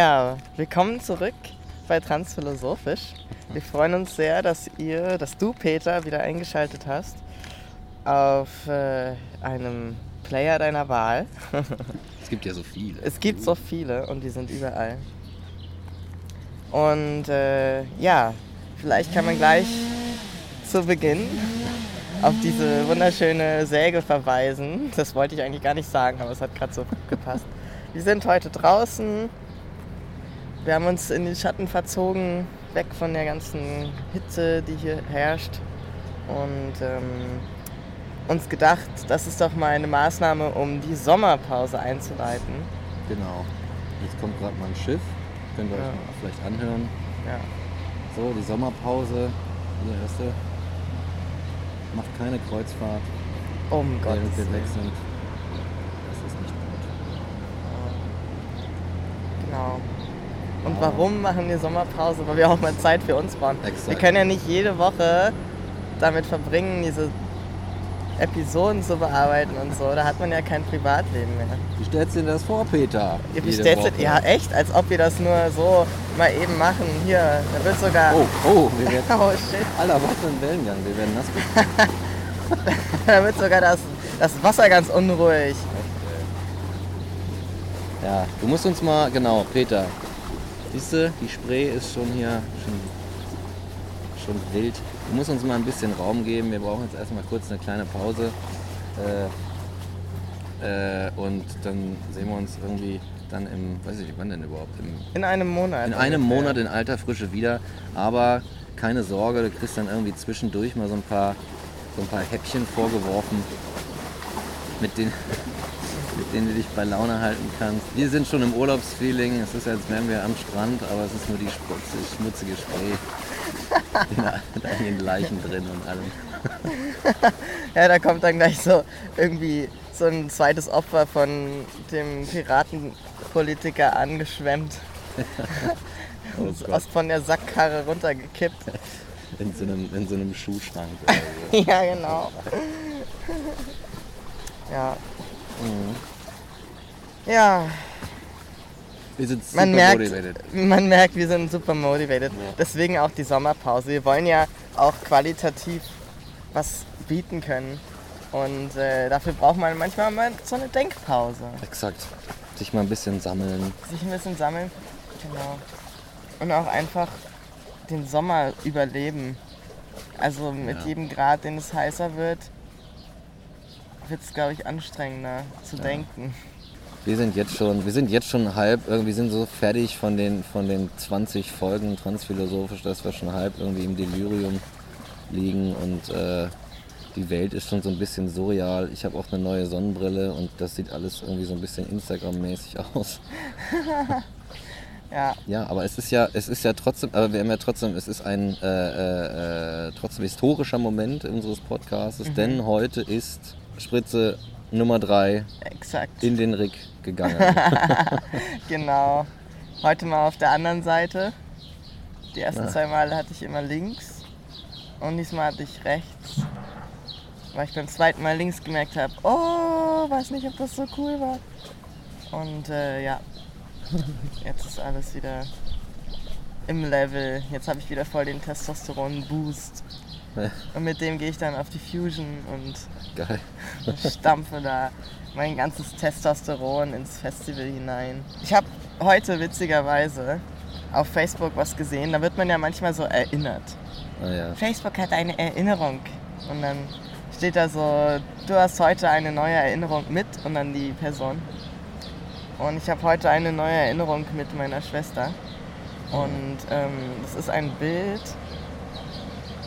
Ja, willkommen zurück bei Transphilosophisch. Wir freuen uns sehr, dass ihr, dass du, Peter, wieder eingeschaltet hast auf äh, einem Player deiner Wahl. Es gibt ja so viele. Es gibt so viele und die sind überall. Und äh, ja, vielleicht kann man gleich zu Beginn auf diese wunderschöne Säge verweisen. Das wollte ich eigentlich gar nicht sagen, aber es hat gerade so gepasst. Wir sind heute draußen. Wir haben uns in den Schatten verzogen, weg von der ganzen Hitze, die hier herrscht. Und ähm, uns gedacht, das ist doch mal eine Maßnahme, um die Sommerpause einzuleiten. Genau. Jetzt kommt gerade mal ein Schiff. Könnt ihr euch Ja. mal vielleicht anhören. Ja. So, die Sommerpause. Hier erste. Macht keine Kreuzfahrt. Um Gottes wir weg Willen. sind. Das ist nicht gut. Genau. Und warum machen wir Sommerpause? Weil wir auch mal Zeit für uns brauchen. Wir Exakt. können ja nicht jede Woche damit verbringen, diese Episoden zu bearbeiten und so. Da hat man ja kein Privatleben mehr. Wie stellst du dir das vor, Peter? Ihr Jede bestellt Woche. ja echt, als ob wir das nur so mal eben machen. Hier, da wird sogar. Oh, oh, wir werden. Oh shit. Für ein Wellengang. Wir werden nass. Da wird sogar das, das Wasser ganz unruhig. Ja, du musst uns mal, genau, Peter. Siehst du, die Spree ist schon hier schon, schon wild. Du musst uns mal ein bisschen Raum geben. Wir brauchen jetzt erstmal kurz eine kleine Pause. Äh, äh, und dann sehen wir uns irgendwie dann im, weiß ich nicht, wann denn überhaupt? Im, In einem Monat. in einem ungefähr. Monat in alter Frische wieder. Aber keine Sorge, du kriegst dann irgendwie zwischendurch mal so ein paar, so ein paar Häppchen vorgeworfen, mit denen, mit denen du dich bei Laune halten kannst. Wir sind schon im Urlaubsfeeling. Es ist, als wären wir am Strand, aber es ist nur die schmutzige, Spree. Mit einigen Leichen drin und allem. Ja, da kommt dann gleich so irgendwie so ein zweites Opfer von dem Piratenpolitiker angeschwemmt. Oh aus von der Sackkarre runtergekippt. In so einem, in so einem Schuhschrank oder so. ja, genau. Ja. Mhm. Ja, Wir sind super man merkt, motivated. man merkt, wir sind super motivated. Ja. Deswegen auch die Sommerpause. Wir wollen ja auch qualitativ was bieten können. Und äh, dafür braucht man manchmal mal so eine Denkpause. Exakt. Sich mal ein bisschen sammeln. Sich ein bisschen sammeln. Genau. Und auch einfach den Sommer überleben. Also mit Ja. jedem Grad, den es heißer wird, wird es, glaube ich, anstrengender zu denken. Wir sind jetzt schon, wir sind jetzt schon halb, irgendwie sind so fertig von den, von den 20 Folgen transphilosophisch, dass wir schon halb irgendwie im Delirium liegen und äh, die Welt ist schon so ein bisschen surreal. Ich habe auch eine neue Sonnenbrille und das sieht alles irgendwie so ein bisschen Instagram-mäßig aus. Ja, Ja, aber es ist ja, es ist ja trotzdem, aber wir haben ja trotzdem, es ist ein äh, äh, äh, trotzdem historischer Moment unseres Podcasts, denn heute ist Spritze Nummer 3 exakt. in den Rick gegangen. Genau. Heute mal auf der anderen Seite. Die ersten Ah. zwei Male hatte ich immer links und diesmal hatte ich rechts. Weil ich beim zweiten Mal links gemerkt habe, oh, weiß nicht, ob das so cool war. Und äh, ja, jetzt ist alles wieder im Level. Jetzt habe ich wieder voll den Testosteron-Boost. Und mit dem gehe ich dann auf die Fusion und Geil. stampfe da mein ganzes Testosteron ins Festival hinein. Ich habe heute witzigerweise auf Facebook was gesehen, da wird man ja manchmal so erinnert. Naja. Facebook hat eine Erinnerung und dann steht da so, du hast heute eine neue Erinnerung mit und dann die Person. Und ich habe heute eine neue Erinnerung mit meiner Schwester. Und ähm, das ist ein Bild,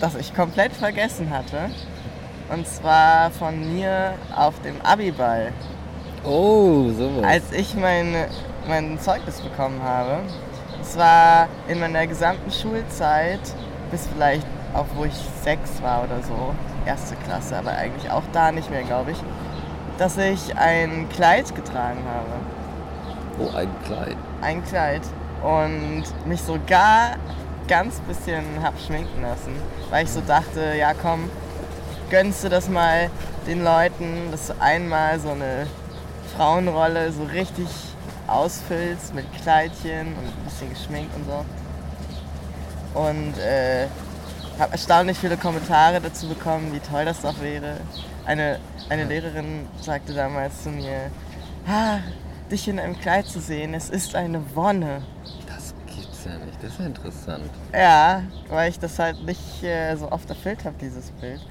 das ich komplett vergessen hatte. Und zwar von mir auf dem Abiball, Oh, sowas. als ich mein, mein Zeugnis bekommen habe. Es war in meiner gesamten Schulzeit, bis vielleicht auch wo ich sechs war oder so, erste Klasse, aber eigentlich auch da nicht mehr, glaube ich, dass ich ein Kleid getragen habe. oh, ein Kleid. Ein Kleid. Und mich sogar ganz bisschen hab schminken lassen, weil ich so dachte, ja komm, gönnst du das mal den Leuten, dass du einmal so eine Frauenrolle so richtig ausfüllst mit Kleidchen und ein bisschen geschminkt und so. Und äh, habe erstaunlich viele Kommentare dazu bekommen, wie toll das doch wäre. Eine, eine Lehrerin sagte damals zu mir, ah, dich in einem Kleid zu sehen, es ist eine Wonne. Gibt's ja nicht. Das ist ja interessant. Ja, weil ich das halt nicht äh, so oft erfüllt habe, dieses Bild.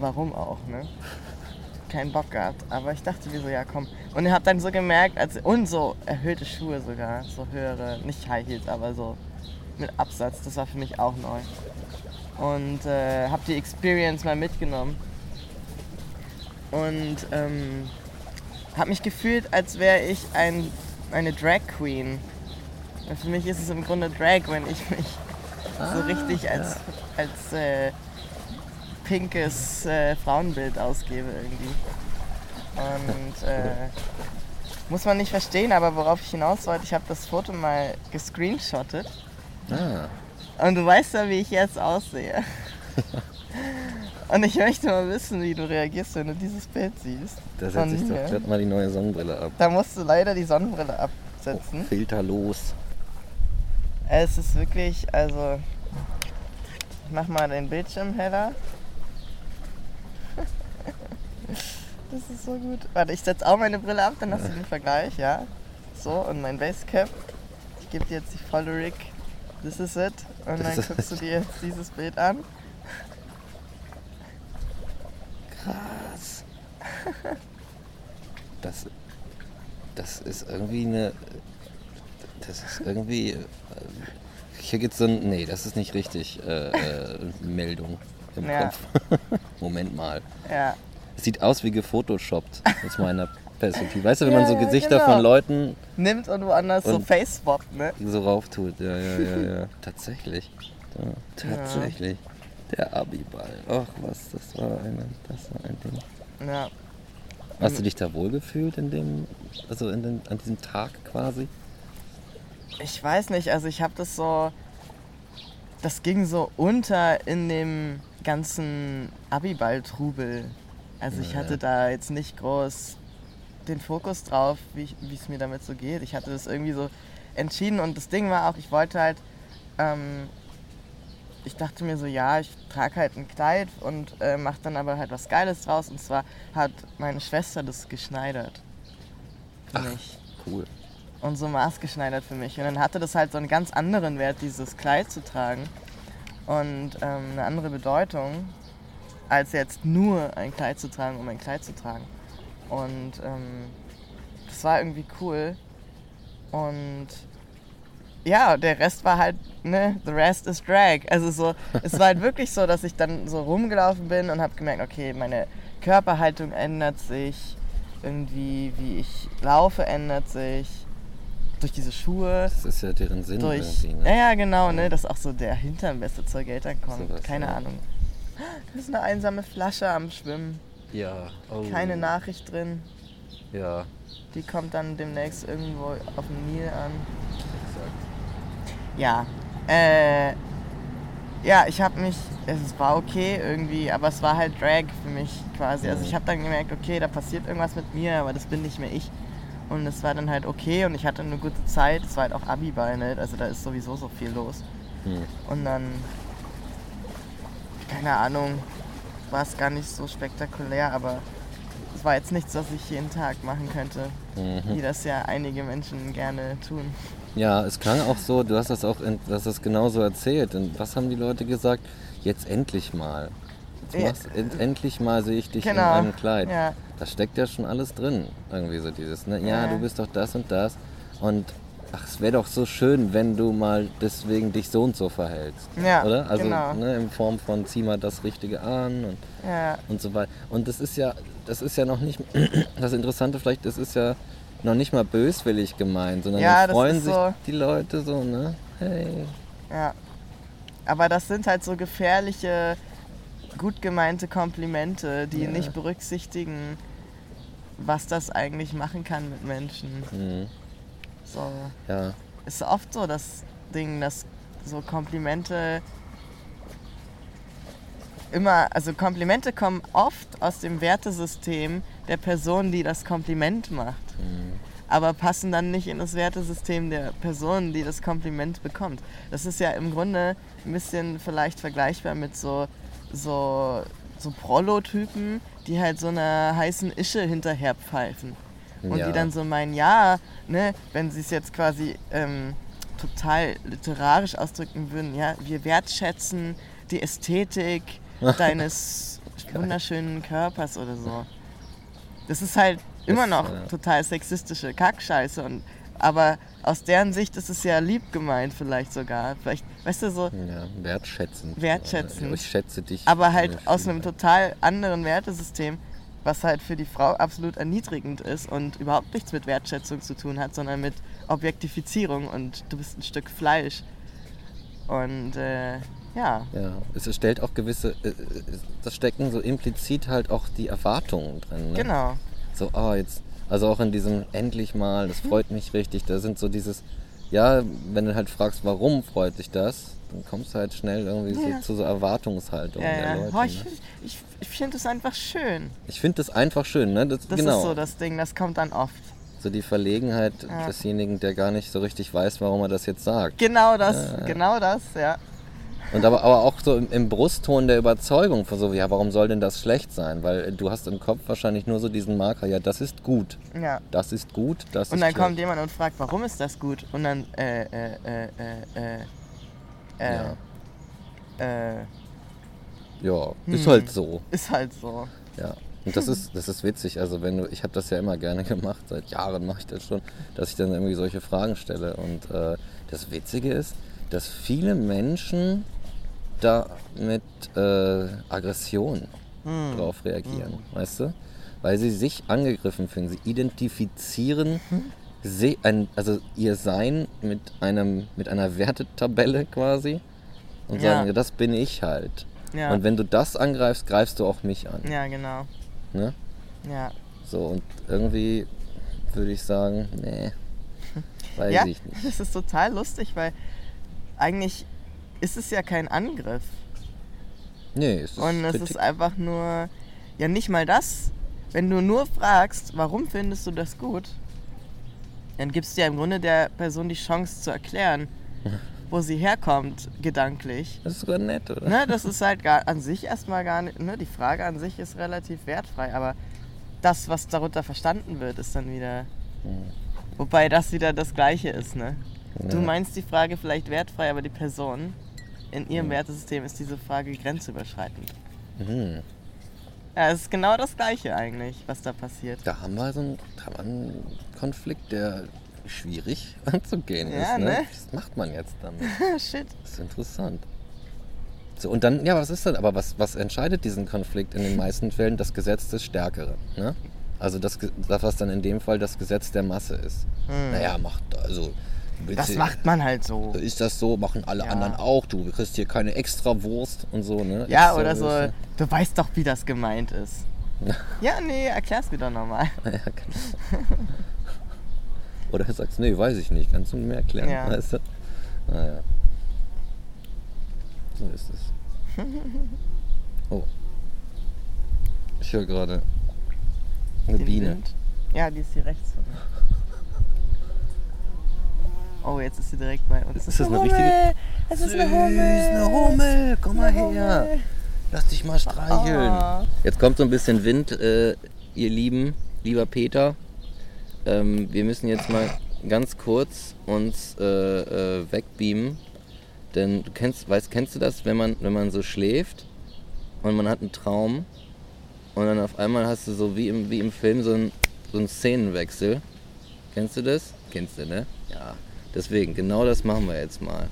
Warum auch, ne? Keinen Bock gehabt. Aber ich dachte mir so, ja komm. Und ich habe dann so gemerkt, als, und so erhöhte Schuhe sogar, so höhere, nicht High Heels, aber so mit Absatz. Das war für mich auch neu. Und äh, habe die Experience mal mitgenommen. Und ähm, habe mich gefühlt, als wäre ich ein, eine Drag Queen. Für mich ist es im Grunde Drag, wenn ich mich so richtig als, als äh, pinkes äh, Frauenbild ausgebe irgendwie. Und äh, muss man nicht verstehen, aber worauf ich hinaus wollte, ich habe das Foto mal gescreenshottet. Ah, Und du weißt ja, wie ich jetzt aussehe. Und ich möchte mal wissen, wie du reagierst, wenn du dieses Bild siehst. da setze ich doch gerade mal die neue Sonnenbrille ab. Da musst du leider die Sonnenbrille absetzen. Filterlos. Es ist wirklich, also. Ich mach mal den Bildschirm heller. Das ist so gut. Warte, ich setze auch meine Brille ab, dann hast du den Vergleich, ja. So, und mein Basecap. Ich gebe dir jetzt die volle Rig. This is it. Und dann guckst du dir jetzt dieses Bild an. Krass. Das, das ist irgendwie eine. Das ist irgendwie. äh, Hier gibt's so ein. Nee, das ist nicht richtig. Äh, äh, Meldung im Ja. Kopf. Moment mal. Ja. Es sieht aus wie gefotoshoppt aus meiner Perspektive. Weißt du, wenn Ja, man so Gesichter genau. von Leuten Nimmt und woanders so Und- Face-Swap, ne? so rauftut. Ja, ja, ja, ja. Tatsächlich. Tatsächlich. Der Abiball. Ach was, das war, eine, das war ein Ding. Ja. Hast du dich da wohlgefühlt in dem, also in den, an diesem Tag quasi? Ich weiß nicht, also ich habe das so. Das ging so unter in dem ganzen Abiball-Trubel. Also ich hatte da jetzt nicht groß den Fokus drauf, wie es mir damit so geht. Ich hatte das irgendwie so entschieden und das Ding war auch, ich wollte halt. Ähm, ich dachte mir so, ja, ich trage halt ein Kleid und äh, mache dann aber halt was Geiles draus. Und zwar hat meine Schwester das geschneidert. Für Ach. mich Cool. Und so maßgeschneidert für mich. Und dann hatte das halt so einen ganz anderen Wert, dieses Kleid zu tragen. Und ähm, eine andere Bedeutung, als jetzt nur ein Kleid zu tragen, um ein Kleid zu tragen. Und ähm, das war irgendwie cool. Und ja, der Rest war halt, ne, the rest is drag. Also so, es war halt wirklich so, dass ich dann so rumgelaufen bin und habe gemerkt, okay, meine Körperhaltung ändert sich, irgendwie wie ich laufe ändert sich, durch diese Schuhe, Das ist ja deren Sinn durch, irgendwie. ja, Ne? ja genau, ne, dass auch so der Hintern besser zur Geltung kommt, Sowas, keine ja. Ahnung. Das ist eine einsame Flasche am Schwimmen, Ja. Oh. keine Nachricht drin, Ja. die kommt dann demnächst irgendwo auf dem Nil an. Ja, äh, ja, ich habe mich, es war okay irgendwie, aber es war halt Drag für mich quasi. Also ich habe dann gemerkt, okay, da passiert irgendwas mit mir, aber das bin nicht mehr ich. Und es war dann halt okay und ich hatte eine gute Zeit. Es war halt auch Abiball, ne? also da ist sowieso so viel los. Hm. Und dann, keine Ahnung, war es gar nicht so spektakulär, aber es war jetzt nichts, was ich jeden Tag machen könnte, Mhm. wie das ja einige Menschen gerne tun. Ja, es klang auch so, du hast das auch in, du hast das genauso erzählt. Und was haben die Leute gesagt? Jetzt endlich mal. Jetzt Ja. machst, end, endlich mal sehe ich dich in Genau, einem Kleid. ja. Da steckt ja schon alles drin. Irgendwie so dieses, ne? Ja, Ja. du bist doch das und das. Und ach, es wäre doch so schön, wenn du mal deswegen dich so und so verhältst. Ja, Oder? Also genau. ne, in Form von zieh mal das Richtige an und Ja, und so weiter. Und das ist ja, das ist ja noch nicht, das Interessante vielleicht, das ist ja noch nicht mal böswillig gemeint, sondern Ja, freuen sich so- die Leute so, ne? Hey. ja. Aber das sind halt so gefährliche, gut gemeinte Komplimente, die Ja. nicht berücksichtigen, was das eigentlich machen kann mit Menschen. Mhm. So. Ja, ist oft so das Ding, dass so Komplimente immer, also Komplimente kommen oft aus dem Wertesystem der Person, die das Kompliment macht. mhm. aber passen dann nicht in das Wertesystem der Person, die das Kompliment bekommt. Das ist ja im Grunde ein bisschen vielleicht vergleichbar mit so, so, so Prolotypen, die halt so einer heißen Ische hinterher pfeifen. Und Ja. die dann so meinen, ja, ne, wenn sie es jetzt quasi ähm, total literarisch ausdrücken würden, ja, wir wertschätzen die Ästhetik deines wunderschönen Körpers oder so. Das ist halt immer noch ja. total sexistische Kackscheiße. Und, aber aus deren Sicht ist es ja lieb gemeint vielleicht sogar. Vielleicht, weißt du, so, Ja, wertschätzend. Wertschätzend. Ich schätze dich. aber halt aus einem total anderen Wertesystem, was halt für die Frau absolut erniedrigend ist und überhaupt nichts mit Wertschätzung zu tun hat, sondern mit Objektifizierung und du bist ein Stück Fleisch. Und äh, ja, Ja, es stellt auch gewisse, äh, äh, das stecken so implizit halt auch die Erwartungen drin. Ne? genau. So, ah, jetzt, also auch in diesem endlich mal, das freut mich richtig, da sind so dieses, ja, wenn du halt fragst, warum freut dich das, dann kommst du halt schnell irgendwie Ja. so zu so Erwartungshaltung der Ja, ja. Leute. Oh, ich ne? ich, ich finde es einfach schön. Ich finde das einfach schön, ne? Das, Das genau. ist so das Ding, das kommt dann oft. so die Verlegenheit Ja. desjenigen, der gar nicht so richtig weiß, warum er das jetzt sagt. Genau das, genau das, ja. Und aber, aber auch so im, im Brustton der Überzeugung, von so, ja, warum soll denn das schlecht sein? Weil du hast im Kopf wahrscheinlich nur so diesen Marker, ja, das ist gut, ja. das ist gut, das Und ist dann schlecht. kommt jemand und fragt, warum ist das gut? Und dann, äh, äh, äh, äh, äh, äh, Ja. äh, Ja, Hm. ist halt so. ist halt so. Ja. Und das ist, das ist witzig. Also wenn du, ich habe das ja immer gerne gemacht, seit Jahren mache ich das schon, dass ich dann irgendwie solche Fragen stelle. Und äh, das Witzige ist, dass viele Menschen da mit äh, Aggression Hm. drauf reagieren, weißt du? Weil sie sich angegriffen fühlen. Sie identifizieren Hm. se ein, also ihr Sein mit, einem, mit einer Wertetabelle quasi und Ja. sagen, das bin ich halt. Ja. Und wenn du das angreifst, greifst du auch mich an. Ja, genau. Ne? Ja. So, und irgendwie würde ich sagen, nee, weiß ja, ich nicht. das ist total lustig, weil eigentlich ist es ja kein Angriff. Nee, es ist Und es Kritik. ist einfach nur, ja nicht mal das. Wenn du nur fragst, warum findest du das gut, dann gibst du ja im Grunde der Person die Chance zu erklären, wo sie herkommt, gedanklich. das ist sogar nett, oder? Ne, das ist halt gar, an sich erstmal gar nicht, ne, die Frage an sich ist relativ wertfrei, aber das, was darunter verstanden wird, ist dann wieder, wobei das wieder das Gleiche ist, ne? Du Ja. meinst die Frage vielleicht wertfrei, aber die Person in ihrem Wertesystem ist diese Frage grenzüberschreitend. Mhm. Ja, es ist genau das Gleiche eigentlich, was da passiert. Da haben wir so einen, wir einen Konflikt, der schwierig anzugehen Ja, ist. Ne? ne? Was macht man jetzt damit? Shit. Das ist interessant. So, und dann, ja, was ist denn, aber was, was entscheidet diesen Konflikt in den meisten Fällen? Das Gesetz des Stärkeren. Ne? Also das, das, was dann in dem Fall das Gesetz der Masse ist. Naja, macht, also. Hm. Das macht man halt so. Ist das so? Machen alle Ja. anderen auch. Du kriegst hier keine extra Wurst und so, ne? Ja, Ist oder so, ist du weißt doch, wie das gemeint ist. Ja, nee, erklär's mir doch nochmal. Ja, genau. Oder sagst, nee, weiß ich nicht, kannst du mir erklären, Ja. weißt du? Naja. So ist es. Oh. Ich höre gerade eine Den Biene. Wind. Ja, die ist hier rechts von mir. Oh, jetzt ist sie direkt bei uns. Ist das eine richtige- Hummel! Es ist eine Hummel! eine Hummel, komm mal Eine her. Hummel. Lass dich mal streicheln. Oh. Jetzt kommt so ein bisschen Wind, äh, ihr Lieben, lieber Peter. Ähm, wir müssen jetzt mal ganz kurz uns äh, äh, wegbeamen. Denn du kennst, weißt, kennst du das, wenn man, wenn man so schläft und man hat einen Traum und dann auf einmal hast du so wie im, wie im Film so einen, so einen Szenenwechsel. Kennst du das? Kennst du, ne? Ja. Deswegen, genau das machen wir jetzt mal.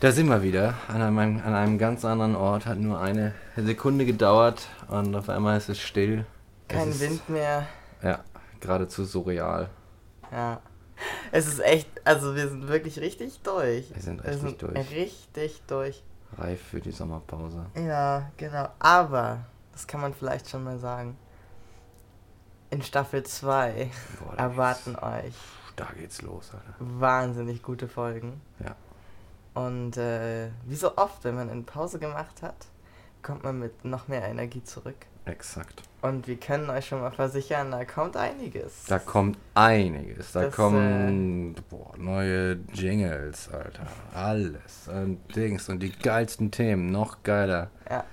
Da sind wir wieder, an einem, an einem ganz anderen Ort. Hat nur eine Sekunde gedauert und auf einmal ist es still. Kein es ist, Wind mehr. Ja, geradezu surreal. Ja. Es ist echt, also wir sind wirklich richtig durch. Wir sind Wir richtig sind durch. Richtig durch. Reif für die Sommerpause. Ja, genau. Aber, das kann man vielleicht schon mal sagen. In Staffel 2 Boah, da erwarten euch Da geht's los, Alter. wahnsinnig gute Folgen. Ja. Und äh, wie so oft, wenn man eine Pause gemacht hat, kommt man mit noch mehr Energie zurück. Exakt. Und wir können euch schon mal versichern, da kommt einiges. Da kommt einiges. Da Das, kommen boah, neue Jingles, Alter. Alles. Und Dings. Und die geilsten Themen. Noch geiler. Ja.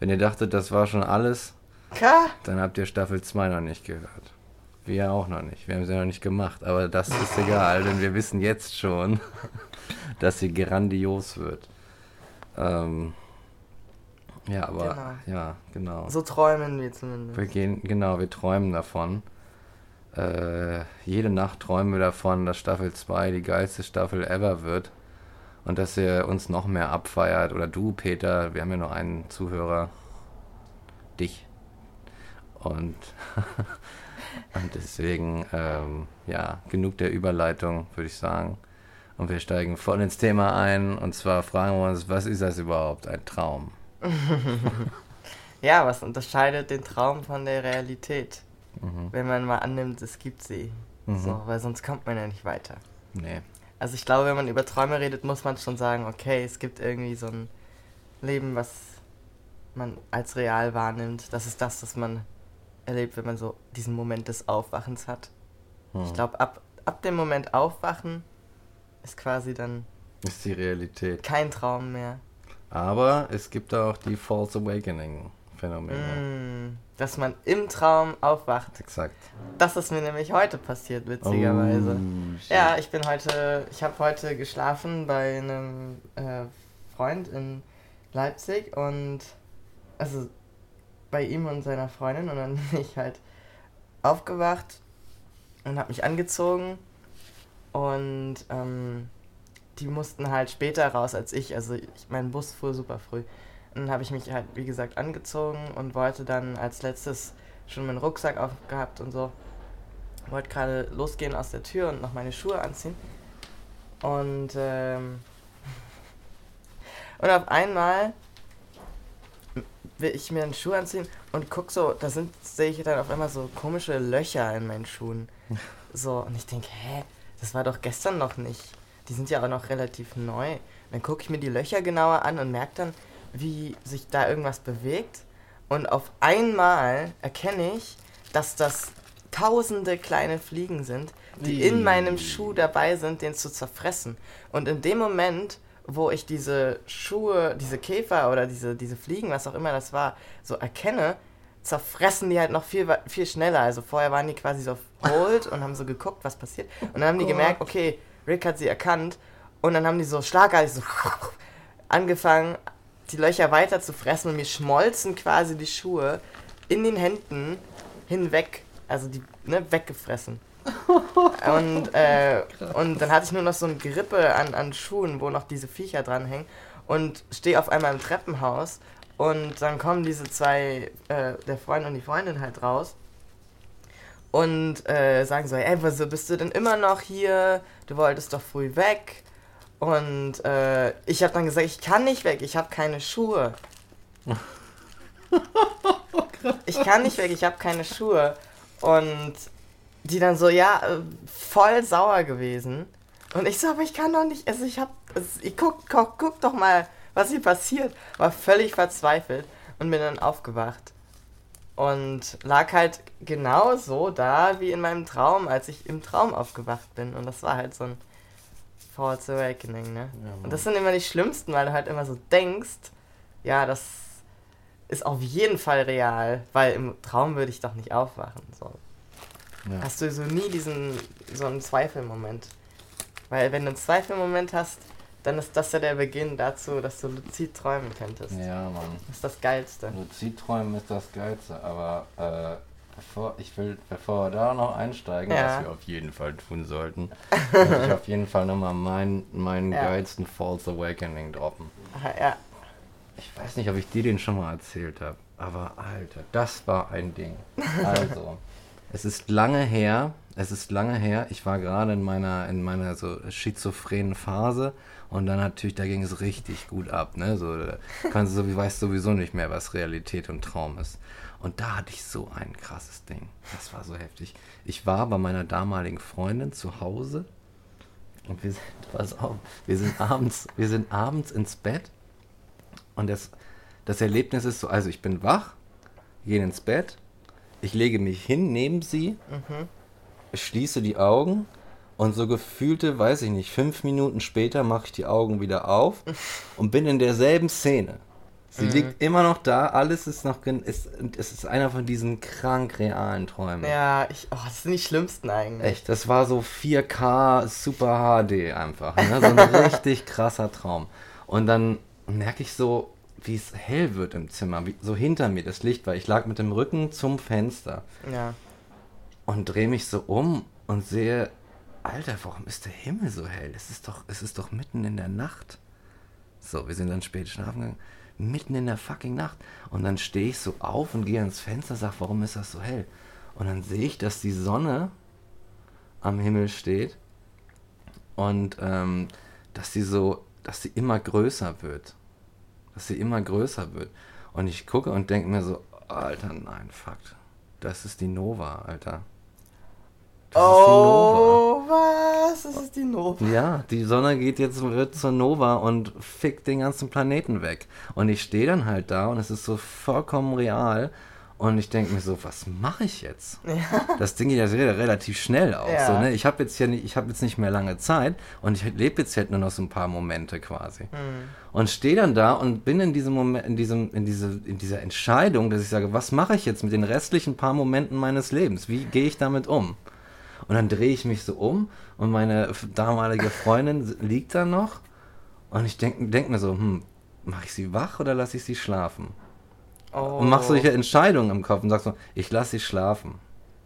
Wenn ihr dachtet, das war schon alles, Ka? dann habt ihr Staffel 2 noch nicht gehört. Wir auch noch nicht. Wir haben sie noch nicht gemacht. Aber das ist egal, denn wir wissen jetzt schon, dass sie grandios wird. Ähm, ja, aber Genau. ja, genau. So träumen wir zumindest. Wir gehen, genau, wir träumen davon. Äh, jede Nacht träumen wir davon, dass Staffel 2 die geilste Staffel ever wird. Und dass ihr uns noch mehr abfeiert. Oder du, Peter, wir haben ja noch einen Zuhörer. Dich. Und, und deswegen, ähm, ja, genug der Überleitung, würde ich sagen. Und wir steigen voll ins Thema ein. Und zwar fragen wir uns, was ist das überhaupt? Ein Traum. Ja, was unterscheidet den Traum von der Realität? Mhm. Wenn man mal annimmt, es gibt sie. Mhm. So, weil sonst kommt man ja nicht weiter. Nee. Also ich glaube, wenn man über Träume redet, muss man schon sagen, okay, es gibt irgendwie so ein Leben, was man als real wahrnimmt. Das ist das, was man erlebt, wenn man so diesen Moment des Aufwachens hat. Hm. Ich glaube, ab, ab dem Moment Aufwachen ist quasi dann Ist die Realität. kein Traum mehr. Aber es gibt auch die False Awakening Phänomene. Mm, dass man im Traum aufwacht. Exakt. Das ist mir nämlich heute passiert, witzigerweise. Oh. Ja, ich bin heute, ich habe heute geschlafen bei einem äh, Freund in Leipzig und also bei ihm und seiner Freundin und dann bin ich halt aufgewacht und habe mich angezogen und ähm, die mussten halt später raus als ich, also ich, mein Bus fuhr super früh. Und dann habe ich mich halt, wie gesagt, angezogen und wollte dann als letztes schon meinen Rucksack aufgehabt und so wollte gerade losgehen aus der Tür und noch meine Schuhe anziehen. Und, ähm, und auf einmal will ich mir einen Schuh anziehen und guck so, da sind, sehe ich dann auf einmal so komische Löcher in meinen Schuhen. So, und ich denke, hä, das war doch gestern noch nicht. Die sind ja auch noch relativ neu. Dann gucke ich mir die Löcher genauer an und merke dann, wie sich da irgendwas bewegt. Und auf einmal erkenne ich, dass das tausende kleine Fliegen sind, die in meinem Schuh dabei sind, den zu zerfressen. Und in dem Moment, wo ich diese Schuhe, diese Käfer oder diese, diese Fliegen, was auch immer das war, so erkenne, zerfressen die halt noch viel, viel schneller. Also vorher waren die quasi so auf Hold und haben so geguckt, was passiert. Und dann haben die gemerkt, okay, Rick hat sie erkannt. Und dann haben die so schlagartig so angefangen, die Löcher weiter zu fressen und mir schmolzen quasi die Schuhe in den Händen hinweg, also die, ne, weggefressen. Und, äh, und dann hatte ich nur noch so ein Gerippe an, an Schuhen, wo noch diese Viecher dranhängen und stehe auf einmal im Treppenhaus und dann kommen diese zwei, äh, der Freund und die Freundin halt raus und äh, sagen so, ey, wieso bist du denn immer noch hier? Du wolltest doch früh weg. Und äh, ich habe dann gesagt, ich kann nicht weg, ich habe keine Schuhe. ich kann nicht weg, ich habe keine Schuhe. Und die dann so, ja, äh, voll sauer gewesen. Und ich so, aber ich kann doch nicht, also ich hab, also ich guck, guck, guck doch mal, was hier passiert. War völlig verzweifelt und bin dann aufgewacht. Und lag halt genauso da wie in meinem Traum, als ich im Traum aufgewacht bin. Und das war halt so ein False Awakening, ne? Ja, und das sind immer die schlimmsten, weil du halt immer so denkst, ja, das ist auf jeden Fall real, weil im Traum würde ich doch nicht aufwachen. So. Ja. Hast du so nie diesen, so einen Zweifelmoment. Weil wenn du einen Zweifelmoment hast, dann ist das ja der Beginn dazu, dass du luzid träumen könntest. ja, Mann. Das ist das Geilste. Luzidträumen ist das Geilste, aber äh, bevor, ich will, bevor wir da noch einsteigen, Ja. was wir auf jeden Fall tun sollten, will ich auf jeden Fall nochmal meinen, meinen Ja. geilsten False Awakening droppen. Ja. Ich weiß nicht, ob ich dir den schon mal erzählt habe, aber Alter, das war ein Ding. Also, es ist lange her, es ist lange her, ich war gerade in meiner, in meiner so schizophrenen Phase und dann natürlich, da ging es richtig gut ab, ne, so, kannst du, weißt sowieso nicht mehr, was Realität und Traum ist. Und da hatte ich so ein krasses Ding. Das war so heftig. Ich war bei meiner damaligen Freundin zu Hause und wir sind, pass auf, wir sind abends, wir sind abends ins Bett und das, das Erlebnis ist so, also ich bin wach, gehe ins Bett, ich lege mich hin neben sie, ich schließe die Augen und so gefühlte, weiß ich nicht, fünf Minuten später mache ich die Augen wieder auf und bin in derselben Szene. Sie liegt immer noch da, alles ist noch, ist, es ist einer von diesen krank realen Träumen. Ja, ich, oh, das sind die schlimmsten eigentlich. Echt, das war so 4K Super HD einfach. Ne? So ein richtig krasser Traum. Und dann merke ich so, wie es hell wird im Zimmer, wie, so hinter mir das Licht, weil ich lag mit dem Rücken zum Fenster Ja. und drehe mich so um und sehe, Alter, warum ist der Himmel so hell? Es ist doch, es ist doch mitten in der Nacht. So, wir sind dann spät schlafen gegangen. Mitten in der fucking Nacht. Und dann stehe ich so auf und gehe ans Fenster und sage, warum ist das so hell? Und dann sehe ich, dass die Sonne am Himmel steht und ähm, dass sie so, dass sie immer größer wird. Dass sie immer größer wird. Und ich gucke und denke mir so, Alter, nein, fuck. Das ist die Nova, Alter. Das Oh, was? Das ist die Nova. ja, die Sonne geht jetzt wird zur Nova und fickt den ganzen Planeten weg. Und ich stehe dann halt da und es ist so vollkommen real. Und ich denke mir so, was mache ich jetzt? Das Ding geht ja re- relativ schnell auch. Ja. So, ne? Ich habe jetzt ja ich habe jetzt nicht mehr lange Zeit und ich lebe jetzt halt nur noch so ein paar Momente quasi. Und stehe dann da und bin in diesem Moment, in diesem, in diese, in dieser Entscheidung, dass ich sage, was mache ich jetzt mit den restlichen paar Momenten meines Lebens? Wie gehe ich damit um? Und dann drehe ich mich so um und meine damalige Freundin liegt da noch und ich denke denk mir so, hm, mache ich sie wach oder lasse ich sie schlafen? Oh. Und machst solche Entscheidungen im Kopf und sagst so, ich lasse sie schlafen.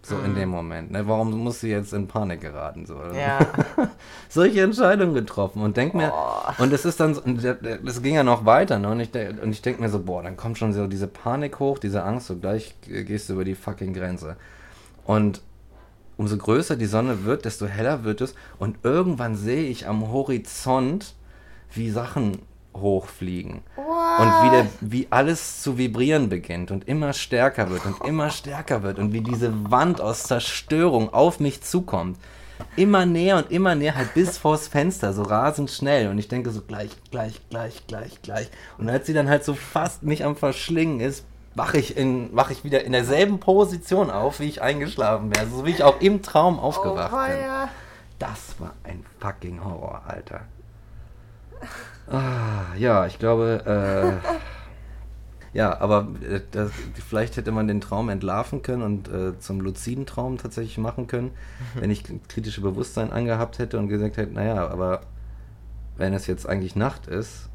So in dem Moment. Ne? Warum muss sie jetzt in Panik geraten? So? Ja. solche Entscheidungen getroffen und denk mir, Oh. und es ist dann, so- das ging ja noch weiter, ne? Und ich, und ich denke mir so, boah, dann kommt schon so diese Panik hoch, diese Angst, so gleich gehst du über die fucking Grenze. Und umso größer die Sonne wird, desto heller wird es. Und irgendwann sehe ich am Horizont, wie Sachen hochfliegen. Und wie, der, wie alles zu vibrieren beginnt und immer stärker wird und immer stärker wird und wie diese Wand aus Zerstörung auf mich zukommt. Immer näher und immer näher, halt bis vors Fenster, so rasend schnell. Und ich denke so gleich, gleich, gleich, gleich, gleich. Und als sie dann halt so fast mich am Verschlingen ist, wache ich, in, wach ich wieder in derselben Position auf, wie ich eingeschlafen wäre. So wie ich auch im Traum aufgewacht oh, bin. Das war ein fucking Horror, Alter. Ah, ja, ich glaube, äh, ja, aber äh, das, vielleicht hätte man den Traum entlarven können und äh, zum luziden Traum tatsächlich machen können, wenn ich kritische Bewusstsein angehabt hätte und gesagt hätte, naja, aber wenn es jetzt eigentlich Nacht ist,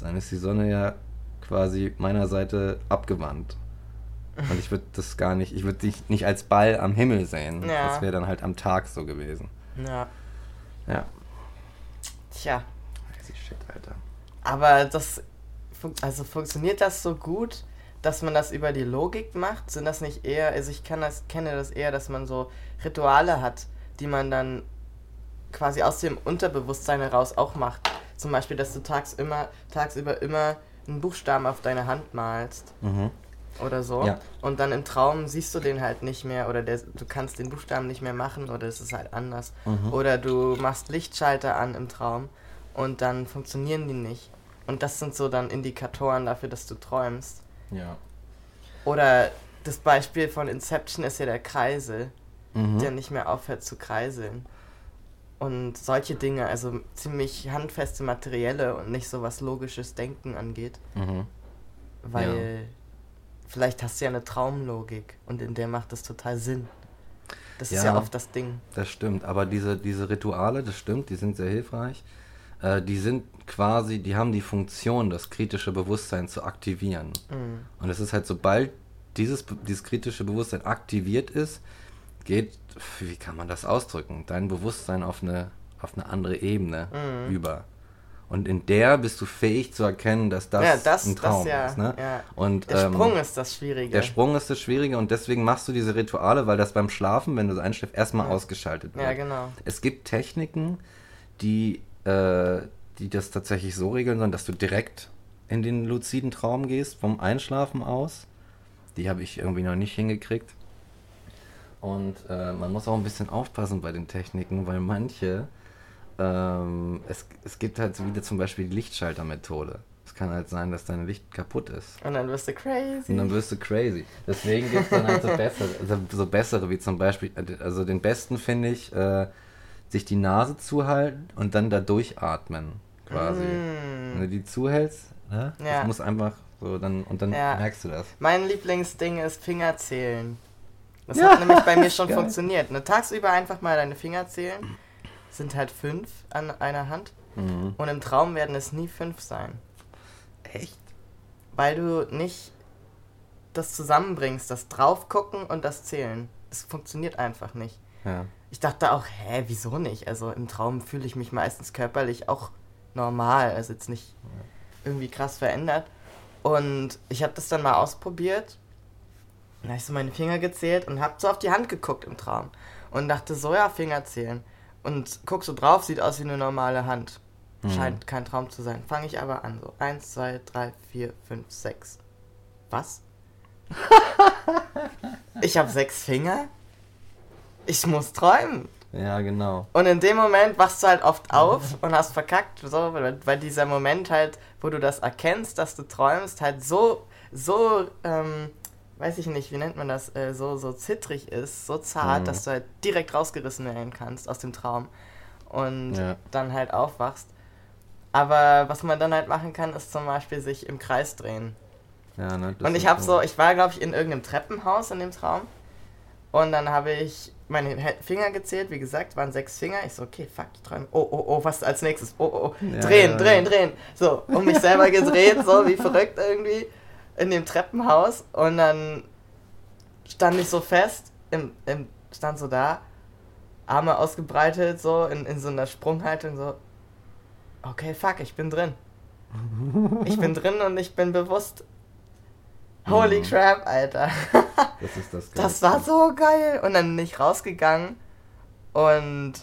dann ist die Sonne ja quasi meiner Seite abgewandt. Und ich würde das gar nicht, ich würde dich nicht als Ball am Himmel sehen. Ja. Das wäre dann halt am Tag so gewesen. Ja. Ja. Tja. Shit, Alter. Aber das, fun also funktioniert das so gut, dass man das über die Logik macht? Sind das nicht eher, also ich kann das, kenne das eher, dass man so Rituale hat, die man dann quasi aus dem Unterbewusstsein heraus auch macht. Zum Beispiel, dass du tags immer, tagsüber immer einen Buchstaben auf deine Hand malst Mhm. oder so. Ja. Und dann im Traum siehst du den halt nicht mehr oder der, du kannst den Buchstaben nicht mehr machen oder es ist halt anders. Mhm. Oder du machst Lichtschalter an im Traum und dann funktionieren die nicht. Und das sind so dann Indikatoren dafür, dass du träumst. Ja. Oder das Beispiel von Inception ist ja der Kreisel, Mhm. der nicht mehr aufhört zu kreiseln. Und solche Dinge, also ziemlich handfeste materielle und nicht so was logisches Denken angeht. Mhm. Weil vielleicht hast du ja eine Traumlogik und in der macht das total Sinn. Das ist Ja. ja oft das Ding. Das stimmt, aber diese, diese Rituale, das stimmt, die sind sehr hilfreich. Äh, die sind quasi, die haben die Funktion, das kritische Bewusstsein zu aktivieren. Mhm. Und es ist halt, sobald dieses, dieses kritische Bewusstsein aktiviert ist, geht, wie kann man das ausdrücken, dein Bewusstsein auf eine, auf eine andere Ebene Mhm. über. Und in der bist du fähig zu erkennen, dass das, ja, das, ein Traum das ja, ist. Ne? ja. Und, Der ähm, Sprung ist das Schwierige. Der Sprung ist das Schwierige und deswegen machst du diese Rituale, weil das beim Schlafen, wenn du so einschläfst, erstmal ausgeschaltet wird. Ja, genau. Es gibt Techniken, die, äh, die das tatsächlich so regeln sollen, dass du direkt in den luziden Traum gehst, vom Einschlafen aus. Die habe ich irgendwie noch nicht hingekriegt. Und äh, man muss auch ein bisschen aufpassen bei den Techniken, weil manche, ähm, es, es gibt halt wieder zum Beispiel die Lichtschaltermethode. Es kann halt sein, dass dein Licht kaputt ist. Und dann wirst du crazy. Und dann wirst du crazy. Deswegen gibt es dann halt so bessere, also so bessere, wie zum Beispiel, also den besten finde ich, äh, sich die Nase zuhalten und dann da durchatmen, quasi. Mm. Wenn du die zuhältst, ne? Ja. Das muss einfach so, dann, und dann Ja. merkst du das. Mein Lieblingsding ist Fingerzählen. Das Ja, hat nämlich bei mir schon geil. funktioniert. Ne, tagsüber einfach mal deine Finger zählen. Sind halt fünf an einer Hand. Mhm. Und im Traum werden es nie fünf sein. Echt? Weil du nicht das zusammenbringst, das Draufgucken und das Zählen. Das funktioniert einfach nicht. Ja. Ich dachte auch, hä, wieso nicht? Also im Traum fühle ich mich meistens körperlich auch normal, also jetzt nicht irgendwie krass verändert. Und ich habe das dann mal ausprobiert. Dann habe ich so meine Finger gezählt und habe so auf die Hand geguckt im Traum. Und dachte so, ja, Finger zählen. Und guck so drauf, sieht aus wie eine normale Hand. Mhm. Scheint kein Traum zu sein. Fange ich aber an, so. Eins, zwei, drei, vier, fünf, sechs. Was? ich habe sechs Finger? Ich muss träumen. Ja, genau. Und in dem Moment wachst du halt oft auf und hast verkackt, so, weil, weil dieser Moment halt, wo du das erkennst, dass du träumst, halt so, so, ähm, weiß ich nicht, wie nennt man das, äh, so, so zittrig ist, so zart, Mhm. dass du halt direkt rausgerissen werden kannst aus dem Traum und Ja. dann halt aufwachst. Aber was man dann halt machen kann, ist zum Beispiel sich im Kreis drehen. Ja, ne, Und ich habe so, ich war glaube ich in irgendeinem Treppenhaus in dem Traum. Und dann habe ich meine Finger gezählt, wie gesagt, waren sechs Finger. Ich so, okay, fuck, ich träume. Oh, oh, oh, was als nächstes? Oh, oh, oh. Ja, drehen, ja, drehen, drehen. So, um mich selber gedreht, so wie verrückt irgendwie in dem Treppenhaus. Und dann stand ich so fest, im, im, stand so da, Arme ausgebreitet, so in, in so einer Sprunghaltung, so, okay, fuck, ich bin drin. Ich bin drin und ich bin bewusst. Holy Mhm. crap, Alter. Das ist das Das Geilste. war so geil. Und dann bin ich rausgegangen und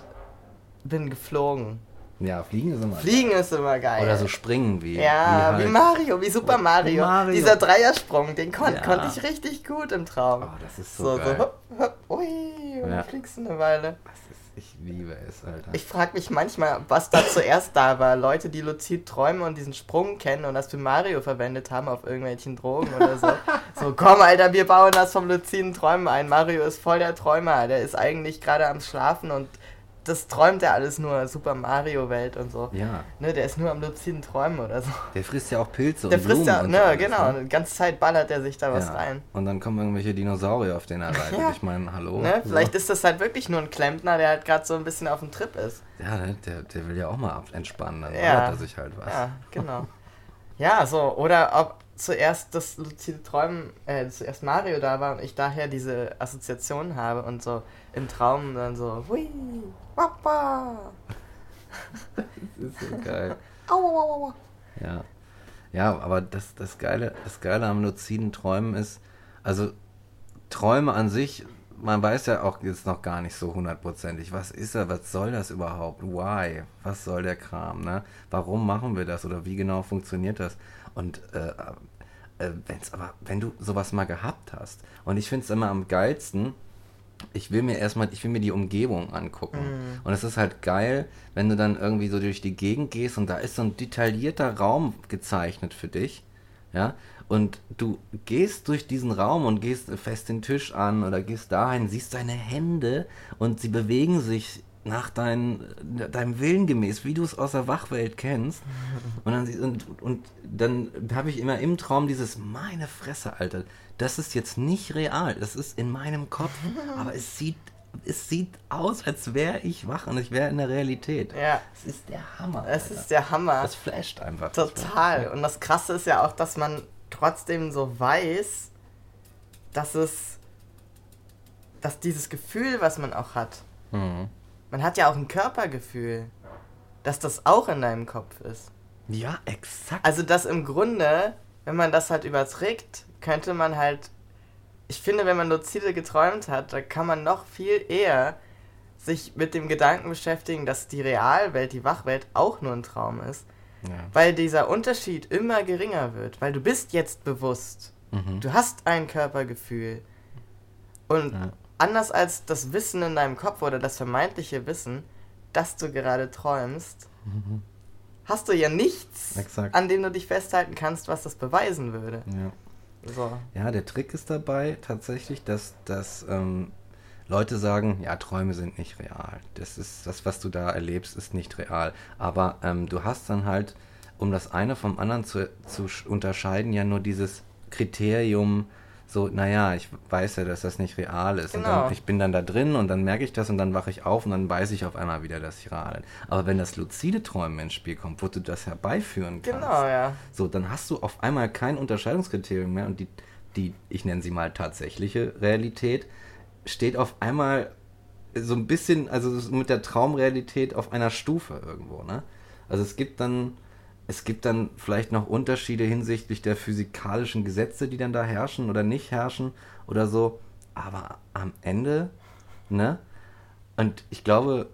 bin geflogen. Ja, fliegen ist immer Fliegen ist immer geil. Oder so springen wie. ja, wie, halt- Mario, wie Super Wie Mario. Mario. Dieser Dreiersprung, den kon Ja. konnte ich richtig gut im Traum. Oh, das ist so, so, so, geil. hopp, hopp, ui, und Ja. dann fliegst du eine Weile. Das ich liebe es, Alter. Ich frage mich manchmal, was da zuerst da war. Leute, die luzid träumen und diesen Sprung kennen und das für Mario verwendet haben auf irgendwelchen Drogen oder so. So, komm, Alter, wir bauen das vom luziden Träumen ein. Mario ist voll der Träumer. Der ist eigentlich gerade am Schlafen und das träumt er alles nur. Super Mario-Welt und so. ja, Ne, der ist nur am luziden Träumen oder so. der frisst ja auch Pilze Der und frisst Blumen ja, und ne, genau. Ne? Die ganze Zeit ballert er sich da was ja. rein. Und dann kommen irgendwelche Dinosaurier auf den er reitet. Ja. Ich meine, hallo. Ne? So. Vielleicht ist das halt wirklich nur ein Klempner, der halt gerade so ein bisschen auf dem Trip ist. Ja, ne, der, der will ja auch mal entspannen, dann Ja. er sich halt was. Ja, genau. ja, so. Oder ob zuerst das luzide Träumen, äh, zuerst Mario da war und ich daher diese Assoziationen habe und so im Traum dann so, hui, wappa, Das ist so geil. au, au, au, au. Ja. Ja, aber das, das, Geile, das Geile am luziden Träumen ist, also Träume an sich, man weiß ja auch jetzt noch gar nicht so hundertprozentig, was ist er, was soll das überhaupt, why, was soll der Kram, ne? Warum machen wir das oder wie genau funktioniert das? Und äh, äh, wenn's aber, wenn du sowas mal gehabt hast, und ich finde es immer am geilsten, ich will mir erstmal, ich will mir die Umgebung angucken. Mhm. Und es ist halt geil, wenn du dann irgendwie so durch die Gegend gehst und da ist so ein detaillierter Raum gezeichnet für dich. Ja. Und du gehst durch diesen Raum und gehst fest den Tisch an oder gehst dahin, siehst deine Hände und sie bewegen sich nach dein, deinem Willen gemäß, wie du es aus der Wachwelt kennst. Und dann, und, und dann habe ich immer im Traum dieses, meine Fresse, Alter, das ist jetzt nicht real, das ist in meinem Kopf, aber es sieht, es sieht aus, als wäre ich wach und ich wäre in der Realität. Ja, Es ist der Hammer. es ist der Hammer. das flasht einfach. Total. Und das Krasse ist ja auch, dass man trotzdem so weiß, dass es, dass dieses Gefühl, was man auch hat, Mhm. Man hat ja auch ein Körpergefühl, dass das auch in deinem Kopf ist. Ja, exakt. Also, dass im Grunde, wenn man das halt überträgt, könnte man halt, ich finde, wenn man luzide geträumt hat, da kann man noch viel eher sich mit dem Gedanken beschäftigen, dass die Realwelt, die Wachwelt auch nur ein Traum ist. ja. Weil dieser Unterschied immer geringer wird, weil du bist jetzt bewusst. Mhm. Du hast ein Körpergefühl. Und Ja. Anders als das Wissen in deinem Kopf oder das vermeintliche Wissen, dass du gerade träumst, hast du ja nichts, Exakt. an dem du dich festhalten kannst, was das beweisen würde. Ja. So. Ja, der Trick ist dabei tatsächlich, dass, dass ähm, Leute sagen, ja, Träume sind nicht real. Das ist das, was du da erlebst, ist nicht real. Aber ähm, du hast dann halt, um das eine vom anderen zu, zu sch- unterscheiden, ja nur dieses Kriterium, so, naja, ich weiß ja, dass das nicht real ist. Und Genau. dann, ich bin dann da drin und dann merke ich das und dann wache ich auf und dann weiß ich auf einmal wieder, dass ich real bin. Aber wenn das luzide Träumen ins Spiel kommt, wo du das herbeiführen kannst, Genau, ja. so, dann hast du auf einmal kein Unterscheidungskriterium mehr und die, die, ich nenne sie mal tatsächliche Realität, steht auf einmal so ein bisschen, also so mit der Traumrealität auf einer Stufe irgendwo, ne? Also es gibt dann, es gibt dann vielleicht noch Unterschiede hinsichtlich der physikalischen Gesetze, die dann da herrschen oder nicht herrschen oder so, aber am Ende, ne? Und ich glaube,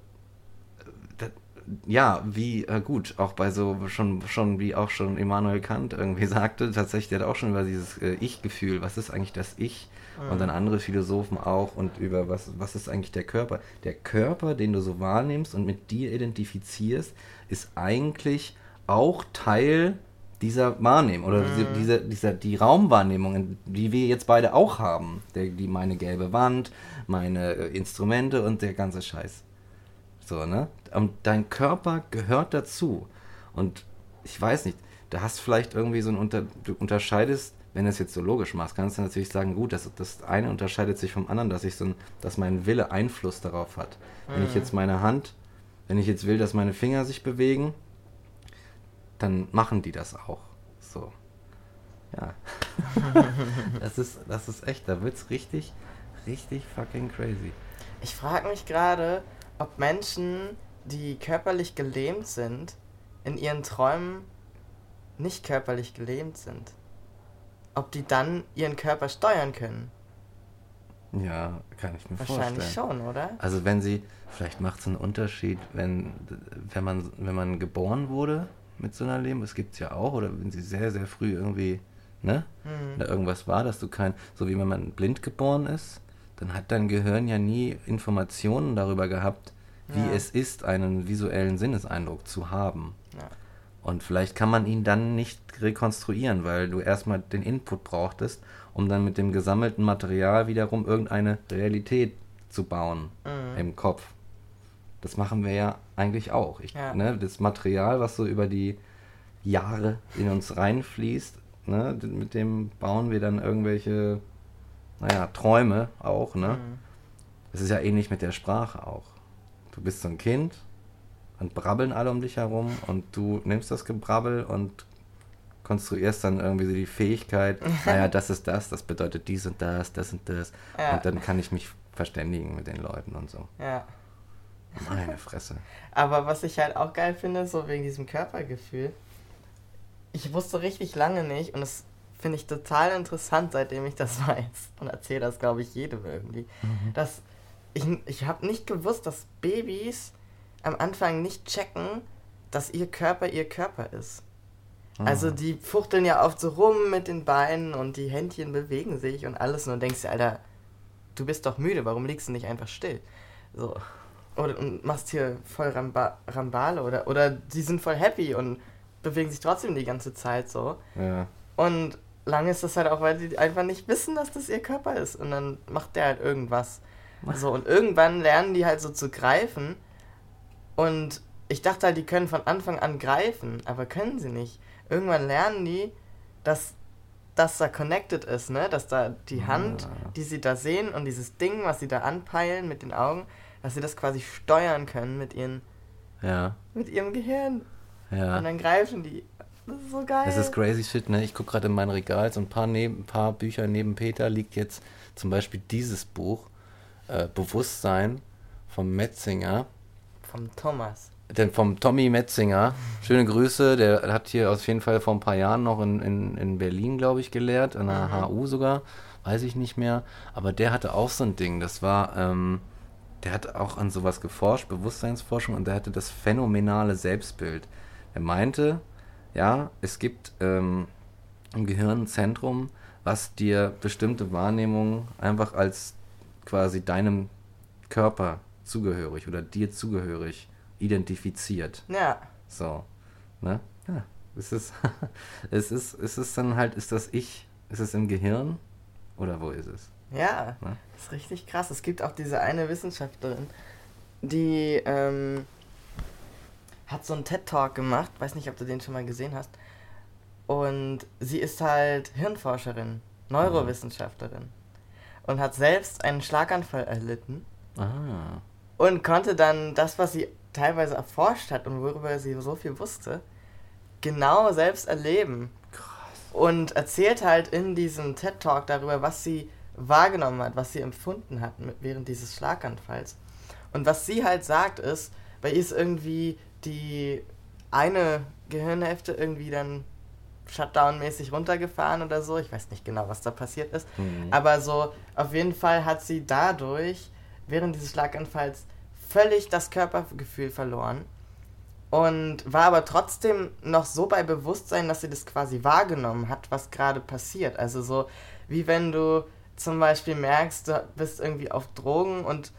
ja, wie, äh, gut, auch bei so, schon, schon, wie auch schon Immanuel Kant irgendwie sagte, tatsächlich, der hat auch schon über dieses äh, Ich-Gefühl, was ist eigentlich das Ich? Und dann andere Philosophen auch und über was, was ist eigentlich der Körper? Der Körper, den du so wahrnimmst und mit dir identifizierst, ist eigentlich auch Teil dieser Wahrnehmung oder diese, dieser, dieser, die Raumwahrnehmung, die wir jetzt beide auch haben. Der, die, meine gelbe Wand, meine äh, Instrumente und der ganze Scheiß. So, ne? Und dein Körper gehört dazu. Und ich weiß nicht, da hast vielleicht irgendwie so ein Unter, du unterscheidest, wenn du es jetzt so logisch machst, kannst du natürlich sagen, gut, das, das eine unterscheidet sich vom anderen, dass ich so ein, dass mein Wille Einfluss darauf hat. Wenn ich jetzt meine Hand, wenn ich jetzt will, dass meine Finger sich bewegen, dann machen die das auch. So. Ja. das ist, das ist echt, da wird's richtig, richtig fucking crazy. Ich frage mich gerade, ob Menschen, die körperlich gelähmt sind, in ihren Träumen nicht körperlich gelähmt sind. Ob die dann ihren Körper steuern können. Ja, kann ich mir Wahrscheinlich vorstellen. schon, oder? Also wenn sie, vielleicht macht es einen Unterschied, wenn, wenn, man, wenn man geboren wurde mit so einer Leben, das gibt es ja auch, oder wenn sie sehr, sehr früh irgendwie, ne, Hm. da irgendwas war, dass du kein, so wie wenn man blind geboren ist, dann hat dein Gehirn ja nie Informationen darüber gehabt, wie Ja. es ist, einen visuellen Sinneseindruck zu haben. Ja. Und vielleicht kann man ihn dann nicht rekonstruieren, weil du erstmal den Input brauchtest, um dann mit dem gesammelten Material wiederum irgendeine Realität zu bauen Mhm. im Kopf. Das machen wir ja eigentlich auch. Ich, Ja. ne, das Material, was so über die Jahre in uns reinfließt, ne, mit dem bauen wir dann irgendwelche, naja, Träume auch. Ne? Mhm. Es ist ja ähnlich mit der Sprache auch. Du bist so ein Kind und brabbeln alle um dich herum und du nimmst das Gebrabbel und konstruierst dann irgendwie so die Fähigkeit, naja, das ist das, das bedeutet dies und das, das und das. Ja. Und dann kann ich mich verständigen mit den Leuten und so. Ja. Meine Fresse. Aber was ich halt auch geil finde, so wegen diesem Körpergefühl, ich wusste richtig lange nicht und das finde ich total interessant, seitdem ich das weiß und erzähle das, glaube ich, jedem irgendwie, dass ich, ich habe nicht gewusst, dass Babys am Anfang nicht checken, dass ihr Körper ihr Körper ist. Also Ah. die fuchteln ja oft so rum mit den Beinen und die Händchen bewegen sich und alles und du denkst Alter, du bist doch müde, warum liegst du nicht einfach still? So. Oder und machst hier voll Ramba Rambale oder, oder die sind voll happy und bewegen sich trotzdem die ganze Zeit so. Ja. Und lange ist das halt auch, weil die einfach nicht wissen, dass das ihr Körper ist. Und dann macht der halt irgendwas. So, und irgendwann lernen die halt so zu greifen. Und ich dachte halt, die können von Anfang an greifen, aber können sie nicht. Irgendwann lernen die, dass das da connected ist, ne? Dass da die Hand, Ah. die sie da sehen und dieses Ding, was sie da anpeilen mit den Augen, dass sie das quasi steuern können mit ihren, Ja. mit ihrem Gehirn. Und Ja. dann greifen die. Das ist so geil. Das ist crazy shit, ne? Ich gucke gerade in mein Regal, so ein paar, neben, paar Bücher neben Peter liegt jetzt zum Beispiel dieses Buch, äh, Bewusstsein vom Metzinger. Vom Thomas. Denn vom Tommy Metzinger. Schöne Grüße, der hat hier auf jeden Fall vor ein paar Jahren noch in, in, in Berlin, glaube ich, gelehrt, an der HU sogar, weiß ich nicht mehr. Aber der hatte auch so ein Ding, das war, ähm, der hat auch an sowas geforscht, Bewusstseinsforschung, und der hatte das phänomenale Selbstbild. Er meinte, ja, es gibt ähm, im Gehirn ein Zentrum, was dir bestimmte Wahrnehmungen einfach als quasi deinem Körper zugehörig oder dir zugehörig identifiziert. Ja. So. Ne? Ja. Es ist, es ist, es ist dann halt, ist das Ich, ist es im Gehirn oder wo ist es? Ja, Ne? das ist richtig krass. Es gibt auch diese eine Wissenschaftlerin, die ähm, hat so einen TED-Talk gemacht, weiß nicht, ob du den schon mal gesehen hast. Und sie ist halt Hirnforscherin, Neurowissenschaftlerin. Und hat selbst einen Schlaganfall erlitten Ah. und konnte dann das, was sie teilweise erforscht hat und worüber sie so viel wusste, genau selbst erleben. Krass. Und erzählt halt in diesem TED-Talk darüber, was sie wahrgenommen hat, was sie empfunden hat während dieses Schlaganfalls. Und was sie halt sagt ist, bei ihr ist irgendwie die eine Gehirnhälfte irgendwie dann Shutdown-mäßig runtergefahren oder so. Ich weiß nicht genau, was da passiert ist. Mhm. Aber so, auf jeden Fall hat sie dadurch während dieses Schlaganfalls völlig das Körpergefühl verloren und war aber trotzdem noch so bei Bewusstsein, dass sie das quasi wahrgenommen hat, was gerade passiert. Also so, wie wenn du zum Beispiel merkst, du bist irgendwie auf Drogen und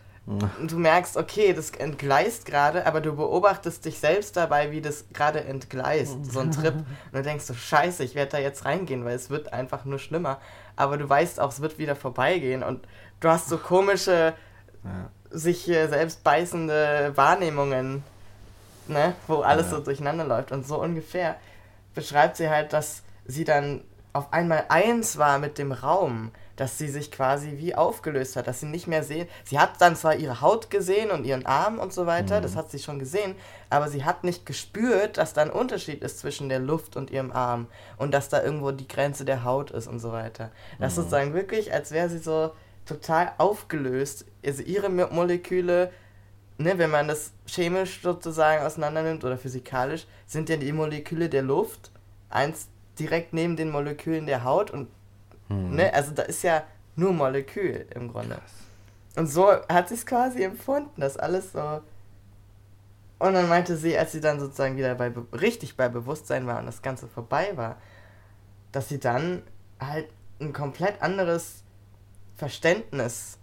du merkst, okay, das entgleist gerade, aber du beobachtest dich selbst dabei, wie das gerade entgleist, so ein Trip. Und du denkst so, scheiße, ich werde da jetzt reingehen, weil es wird einfach nur schlimmer. Aber du weißt auch, es wird wieder vorbeigehen und du hast so komische, Ja. sich selbst beißende Wahrnehmungen, ne, wo alles Ja. so durcheinander läuft. Und so ungefähr beschreibt sie halt, dass sie dann auf einmal eins war mit dem Raum, dass sie sich quasi wie aufgelöst hat, dass sie nicht mehr sehen. Sie hat dann zwar ihre Haut gesehen und ihren Arm und so weiter, Mhm. das hat sie schon gesehen, aber sie hat nicht gespürt, dass da ein Unterschied ist zwischen der Luft und ihrem Arm und dass da irgendwo die Grenze der Haut ist und so weiter. Das ist Mhm. sozusagen wirklich, als wäre sie so total aufgelöst. Also ihre Mo- Moleküle ne, wenn man das chemisch sozusagen auseinander nimmt oder physikalisch, sind ja die Moleküle der Luft eins direkt neben den Molekülen der Haut und Mhm. ne, also da ist ja nur Molekül im Grunde. Und so hat sie es quasi empfunden, dass alles so. Und dann meinte sie, als sie dann sozusagen wieder bei Be- richtig bei Bewusstsein war und das Ganze vorbei war, dass sie dann halt ein komplett anderes Verständnis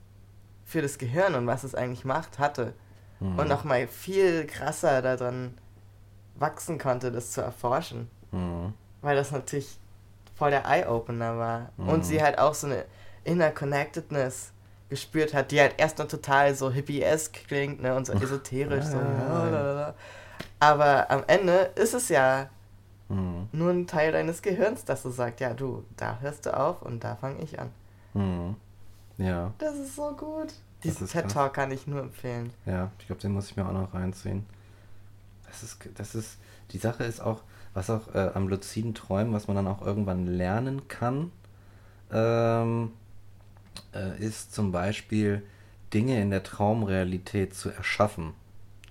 für das Gehirn und was es eigentlich macht hatte Mhm. und nochmal viel krasser daran wachsen konnte, das zu erforschen. Mhm. Weil das natürlich voll der Eye-Opener war. Mhm. Und sie halt auch so eine Inner Connectedness gespürt hat, die halt erst noch total so hippie-esque klingt, ne, und so esoterisch, so. Lalalala. Aber am Ende ist es ja Mhm. nur ein Teil deines Gehirns, das so sagt, ja, du, da hörst du auf und da fange ich an. Mhm. Ja, Das ist so gut. Diesen krass. TED-Talk kann ich nur empfehlen. ja, ich glaube, den muss ich mir auch noch reinziehen. Das ist, das ist, die Sache ist auch, was auch äh, am luziden Träumen, was man dann auch irgendwann lernen kann, ähm, äh, ist zum Beispiel Dinge in der Traumrealität zu erschaffen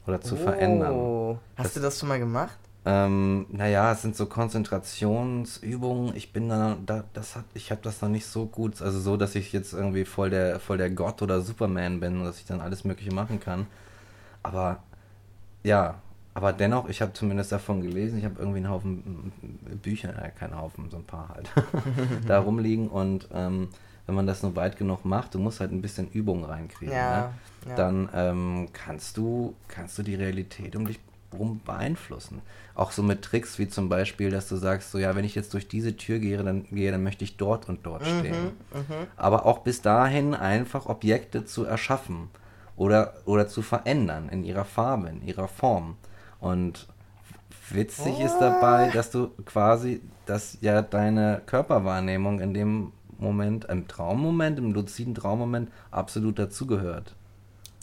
oder zu verändern. Oh. Hast Das- du das schon mal gemacht? Ähm, naja, es sind so Konzentrationsübungen. Ich bin da, da das hat, ich habe das noch nicht so gut, also so, dass ich jetzt irgendwie voll der, voll der Gott oder Superman bin und dass ich dann alles Mögliche machen kann. Aber ja, aber dennoch, ich habe zumindest davon gelesen. Ich habe irgendwie einen Haufen mm, Bücher, äh, keinen Haufen, so ein paar halt, da rumliegen und ähm, wenn man das nur weit genug macht, du musst halt ein bisschen Übung reinkriegen. Ja, Ne? ja. Dann ähm, kannst du, kannst du die Realität um dich rum beeinflussen. Auch so mit Tricks wie zum Beispiel, dass du sagst, so ja, wenn ich jetzt durch diese Tür gehe, dann gehe, dann möchte ich dort und dort stehen. Mhm. Aber auch bis dahin einfach Objekte zu erschaffen oder, oder zu verändern in ihrer Farbe, in ihrer Form. Und witzig ist dabei, dass du quasi, dass ja deine Körperwahrnehmung in dem Moment, im Traummoment, im luziden Traummoment absolut dazugehört.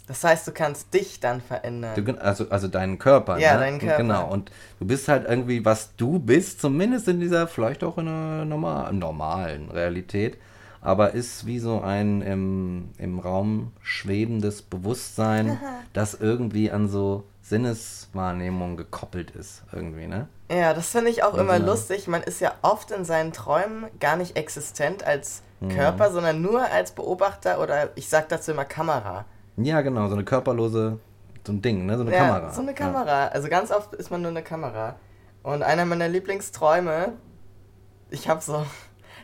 Das heißt, du kannst dich dann verändern. Du, also, also deinen Körper. Ja, ne? deinen Körper. Genau. Und du bist halt irgendwie, was du bist, zumindest in dieser, vielleicht auch in einer normal, normalen Realität, aber ist wie so ein im, im Raum schwebendes Bewusstsein, das irgendwie an so Sinneswahrnehmung gekoppelt ist, irgendwie, ne? Ja, das finde ich auch immer Also- lustig. Man ist ja oft in seinen Träumen gar nicht existent als Mhm. Körper, sondern nur als Beobachter oder ich sag dazu immer Kamera. Ja, genau, so eine körperlose, so ein Ding, ne? So eine ja, Kamera. so eine Kamera. Also ganz oft ist man nur eine Kamera. Und einer meiner Lieblingsträume, ich habe so,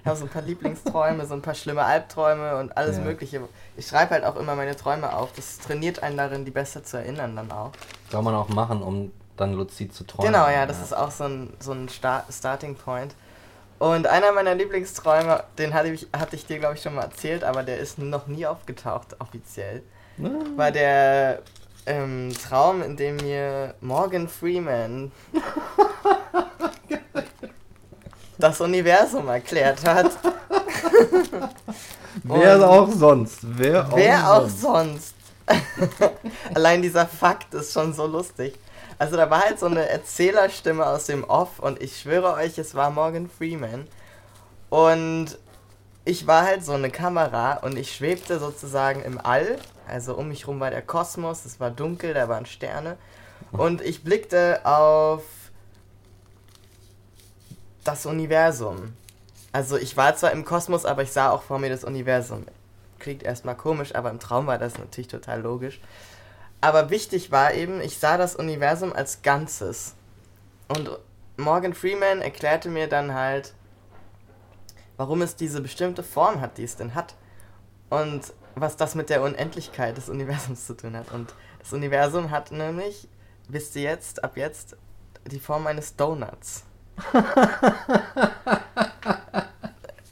ich hab so ein paar Lieblingsträume, so ein paar schlimme Albträume und alles Ja. Mögliche. Ich schreibe halt auch immer meine Träume auf. Das trainiert einen darin, die besser zu erinnern dann auch. Soll man auch machen, um dann luzid zu träumen. Genau, ja, das ist auch so ein, so ein Start Starting Point. Und einer meiner Lieblingsträume, den hatte ich, hatte ich dir, glaube ich, schon mal erzählt, aber der ist noch nie aufgetaucht, offiziell. War der ähm, Traum, in dem mir Morgan Freeman das Universum erklärt hat. Wer auch sonst? Wer auch Wer auch sonst? sonst? Allein dieser Fakt ist schon so lustig. Also da war halt so eine Erzählerstimme aus dem Off und ich schwöre euch, es war Morgan Freeman. Und ich war halt so eine Kamera und ich schwebte sozusagen im All. Also um mich rum war der Kosmos, es war dunkel, da waren Sterne. Und ich blickte auf das Universum. Also ich war zwar im Kosmos, aber ich sah auch vor mir das Universum. Klingt erstmal komisch, aber im Traum war das natürlich total logisch. Aber wichtig war eben, ich sah das Universum als Ganzes. Und Morgan Freeman erklärte mir dann halt, warum es diese bestimmte Form hat, die es denn hat. Und was das mit der Unendlichkeit des Universums zu tun hat. Und das Universum hat nämlich, wisst ihr jetzt, ab jetzt, die Form eines Donuts.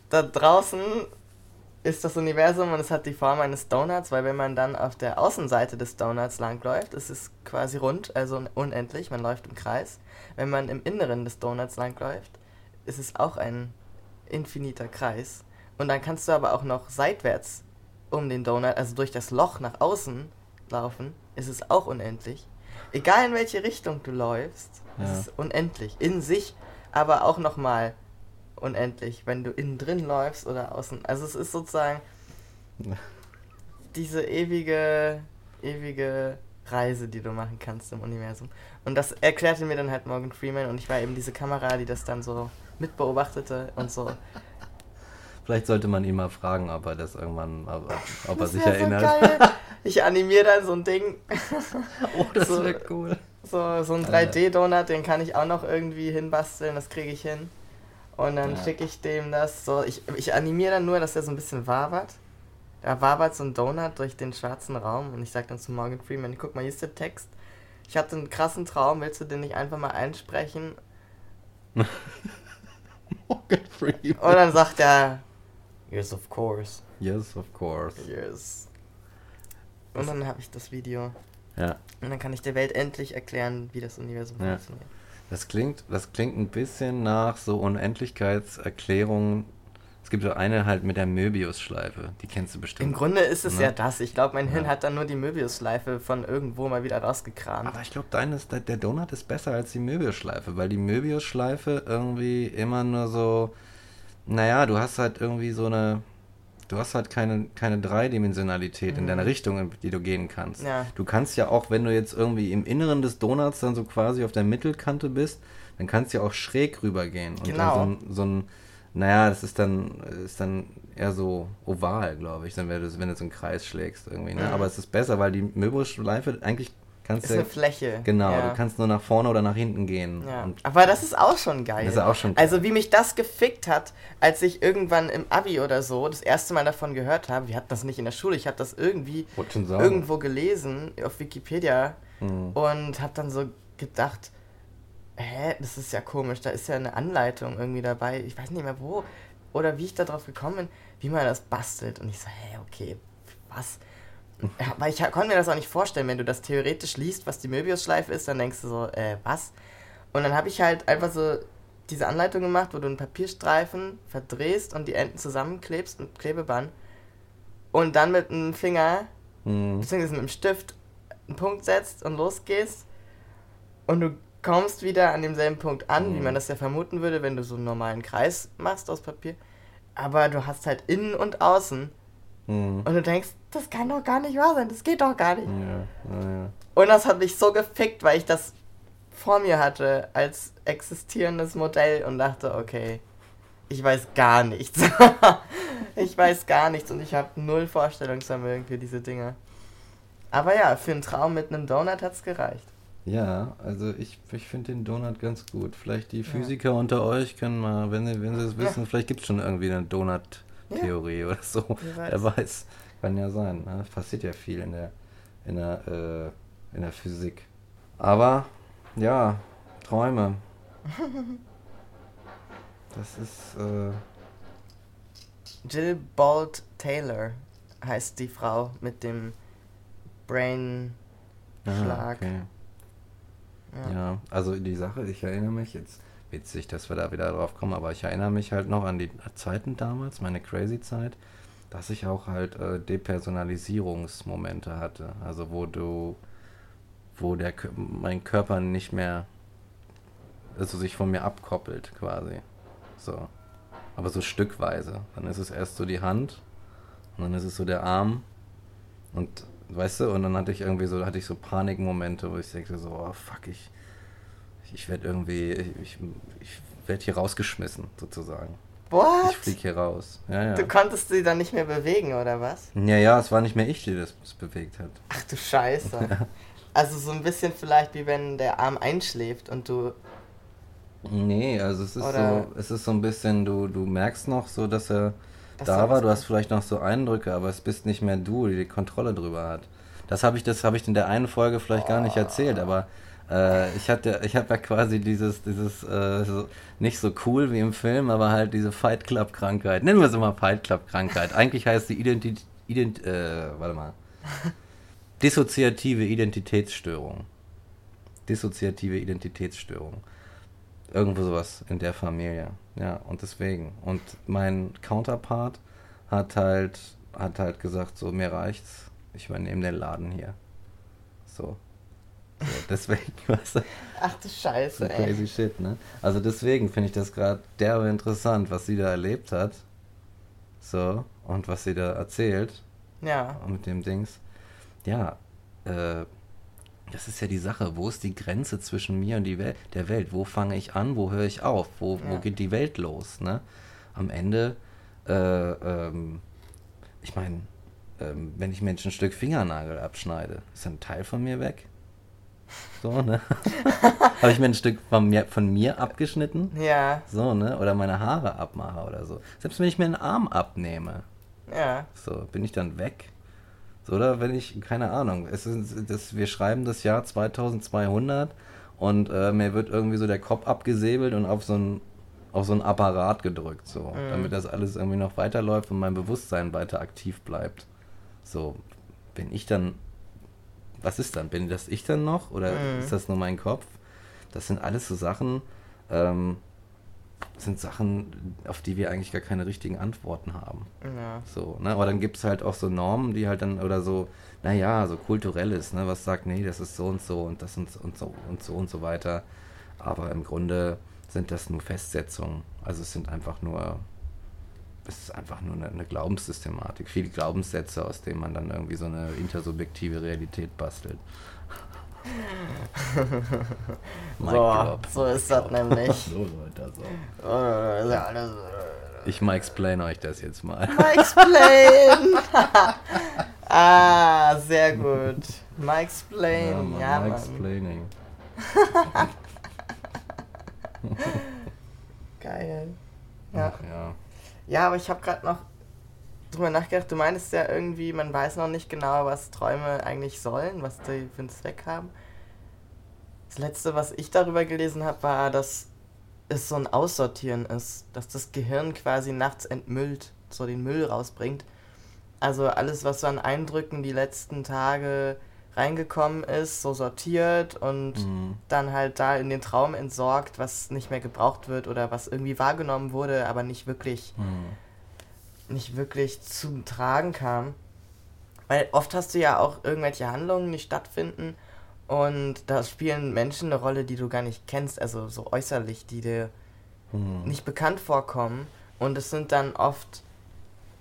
da draußen ist das Universum und es hat die Form eines Donuts, weil wenn man dann auf der Außenseite des Donuts langläuft, ist es quasi rund, also unendlich, man läuft im Kreis. Wenn man im Inneren des Donuts langläuft, ist es auch ein infiniter Kreis. Und dann kannst du aber auch noch seitwärts um den Donut, also durch das Loch nach außen laufen, ist es auch unendlich. Egal in welche Richtung du läufst, Ja. ist es unendlich. In sich, aber auch nochmal unendlich, wenn du innen drin läufst oder außen. Also es ist sozusagen diese ewige, ewige Reise, die du machen kannst im Universum. Und das erklärte mir dann halt Morgan Freeman und ich war eben diese Kamera, die das dann so mitbeobachtete und so. Vielleicht sollte man ihn mal fragen, ob er das irgendwann, ob, ob er Das sich wär erinnert. So. Ich animiere dann so ein Ding, Oh, das So- wäre cool. So, so ein Alter. 3D-Donut, den kann ich auch noch irgendwie hinbasteln, das kriege ich hin. Und dann Ja. schicke ich dem das so. Ich, ich animiere dann nur, dass er so ein bisschen wabert. Da wabert so ein Donut durch den schwarzen Raum und ich sage dann zu Morgan Freeman, guck mal, hier ist der Text. Ich hatte einen krassen Traum, willst du den nicht einfach mal einsprechen? Morgan Freeman. Und dann sagt er, yes, of course, Yes, of course. yes. Und dann habe ich das Video. Ja, Und dann kann ich der Welt endlich erklären, wie das Universum Ja. funktioniert. das klingt, das klingt ein bisschen nach so Unendlichkeitserklärungen. Es gibt so eine halt mit der Möbius-Schleife, die kennst du bestimmt. Im Grunde ist es Ne? ja das. Ich glaube, mein Hirn Ja. hat dann nur die Möbius-Schleife von irgendwo mal wieder rausgekramt. Aber ich glaube, ist, der Donut ist besser als die Möbius-Schleife, weil die Möbius-Schleife irgendwie immer nur so, naja, du hast halt irgendwie so eine, du hast halt keine, keine Dreidimensionalität in deiner Richtung, in die du gehen kannst. Mhm. Ja. Du kannst ja auch, wenn du jetzt irgendwie im Inneren des Donuts dann so quasi auf der Mittelkante bist, dann kannst du ja auch schräg rübergehen. Und Genau. dann so ein, so ein naja, das ist dann, ist dann eher so oval, glaube ich, dann wenn du, wenn du so einen Kreis schlägst irgendwie. Ne? Mhm. Aber es ist besser, weil die Möbius-Schleife eigentlich kannst ist du eine Fläche. Genau, ja. du kannst nur nach vorne oder nach hinten gehen. Ja. Aber das ist auch schon geil. Das ist auch schon geil. Also wie mich das gefickt hat, als ich irgendwann im Abi oder so das erste Mal davon gehört habe. Wir hatten das nicht in der Schule, ich habe das irgendwie irgendwo gelesen auf Wikipedia Mhm. und habe dann so gedacht, hä, das ist ja komisch, da ist ja eine Anleitung irgendwie dabei. Ich weiß nicht mehr wo oder wie ich darauf gekommen bin, wie man das bastelt. Und ich so, hä, okay, was? Ja, weil ich konnte mir das auch nicht vorstellen, wenn du das theoretisch liest, was die Möbius-Schleife ist, dann denkst du so, äh, was? Und dann habe ich halt einfach so diese Anleitung gemacht, wo du einen Papierstreifen verdrehst und die Enden zusammenklebst mit Klebeband und dann mit einem Finger, Mhm. beziehungsweise mit einem Stift, einen Punkt setzt und losgehst und du kommst wieder an demselben Punkt an, wie Mhm. man das ja vermuten würde, wenn du so einen normalen Kreis machst aus Papier. Aber du hast halt innen und außen Mhm. und du denkst, das kann doch gar nicht wahr sein, das geht doch gar nicht. Ja, ja, ja. Und das hat mich so gefickt, weil ich das vor mir hatte als existierendes Modell und dachte, okay, ich weiß gar nichts. ich weiß gar nichts und ich habe null Vorstellungsvermögen für diese Dinge. Aber ja, für einen Traum mit einem Donut hat's gereicht. Ja, also ich, ich finde den Donut ganz gut. Vielleicht die Physiker unter euch können mal, wenn sie, wenn sie es wissen, vielleicht gibt es schon irgendwie eine Donut-Theorie oder so. Wer Wer weiß. Kann ja sein. Ne? Passiert ja viel in der, in der, äh, in der Physik. Aber Ja, Träume. Das ist. Äh, Jill Bolt Taylor heißt die Frau mit dem Brain ah, okay. Ja. Ja, also die Sache, ich erinnere mich jetzt, witzig, dass wir da wieder drauf kommen, aber ich erinnere mich halt noch an die Zeiten damals, meine crazy Zeit, dass ich auch halt äh, Depersonalisierungsmomente hatte. Also wo du, wo der mein Körper nicht mehr, also sich von mir abkoppelt quasi. So. Aber so stückweise. Dann ist es erst so die Hand und dann ist es so der Arm und weißt du, und dann hatte ich irgendwie so, hatte ich so Panikmomente, wo ich denke so, oh fuck, ich, ich werde irgendwie, ich, ich werde hier rausgeschmissen, sozusagen. What? Ich fliege hier raus. Ja, ja. Du konntest sie dann nicht mehr bewegen, oder was? Ja, ja, es war nicht mehr ich, die das bewegt hat. Ach du Scheiße. Also so ein bisschen vielleicht wie wenn der Arm einschläft und du. Nee, also es ist Oder- so, es ist so ein bisschen, du, du merkst noch so, dass er Dass da war, du hast vielleicht noch so Eindrücke, aber es bist nicht mehr du, die die Kontrolle drüber hat. Das habe ich, das habe ich in der einen Folge vielleicht gar nicht erzählt, aber äh, ich hatte, ich habe ja quasi dieses, dieses, äh, so, nicht so cool wie im Film, aber halt diese Fight Club Krankheit. Nennen wir es immer Fight Club Krankheit. Eigentlich heißt sie Identität, Ident, äh, warte mal. Dissoziative Identitätsstörung. Dissoziative Identitätsstörung. Irgendwo sowas in der Familie. Ja, und deswegen. Und mein Counterpart hat halt, hat halt gesagt, so, mir reicht's. Ich übernehme den Laden hier. So. So deswegen, weißt du, Ach du so Scheiße, ey. crazy shit, ne? Also deswegen finde ich das gerade derbe interessant, was sie da erlebt hat. So, und was sie da erzählt Ja. mit dem Dings. Ja, äh, das ist ja die Sache. Wo ist die Grenze zwischen mir und die Welt, der Welt? Wo fange ich an? Wo höre ich auf? Wo, wo Ja. geht die Welt los? Ne? Am Ende, äh, ähm, ich meine, ähm, wenn ich jetzt ein Stück Fingernagel abschneide, ist ein Teil von mir weg. So, ne? Habe ich mir ein Stück von mir, von mir abgeschnitten? Ja, So, ne? Oder meine Haare abmache oder so. Selbst wenn ich mir einen Arm abnehme, ja. so, bin ich dann weg? So, oder wenn ich, keine Ahnung, es ist, das, wir schreiben das Jahr 2200 und äh, mir wird irgendwie so der Kopf abgesäbelt und auf so ein auf so ein Apparat gedrückt, so, Mhm. damit das alles irgendwie noch weiterläuft und mein Bewusstsein weiter aktiv bleibt. So, bin ich dann, was ist dann? Bin das ich dann noch oder Mhm. ist das nur mein Kopf? Das sind alles so Sachen, ähm, sind Sachen, auf die wir eigentlich gar keine richtigen Antworten haben. Ja. So, ne? Aber dann gibt es halt auch so Normen, die halt dann, oder so, naja, so kulturelles, ne, was sagt, nee, das ist so und so und das und, und so und so und so weiter. Aber im Grunde sind das nur Festsetzungen. Also es sind einfach nur, es ist einfach nur eine, eine Glaubenssystematik, viele Glaubenssätze, aus denen man dann irgendwie so eine intersubjektive Realität bastelt. So, drop. so ist das nämlich. So, Leute, so. Oh, ist ja alles. Ich mal explain euch das jetzt mal. Explain! ah, sehr gut. Plane, Mann, ja, Mike Mann. explaining. Geil. Ja. Ach, ja. Ja, aber ich habe gerade noch drüber nachgedacht. Du meinst ja irgendwie, man weiß noch nicht genau, was Träume eigentlich sollen, was die für einen Zweck haben. Das letzte, was ich darüber gelesen habe, war, dass es so ein Aussortieren ist, dass das Gehirn quasi nachts entmüllt, so den Müll rausbringt. Also alles, was so an Eindrücken die letzten Tage reingekommen ist, so sortiert und Mhm. dann halt da in den Traum entsorgt, was nicht mehr gebraucht wird oder was irgendwie wahrgenommen wurde, aber nicht wirklich, Mhm. nicht wirklich zum Tragen kam. Weil oft hast du ja auch irgendwelche Handlungen, die stattfinden und da spielen Menschen eine Rolle, die du gar nicht kennst, also so äußerlich, die dir Mhm. nicht bekannt vorkommen. Und es sind dann oft,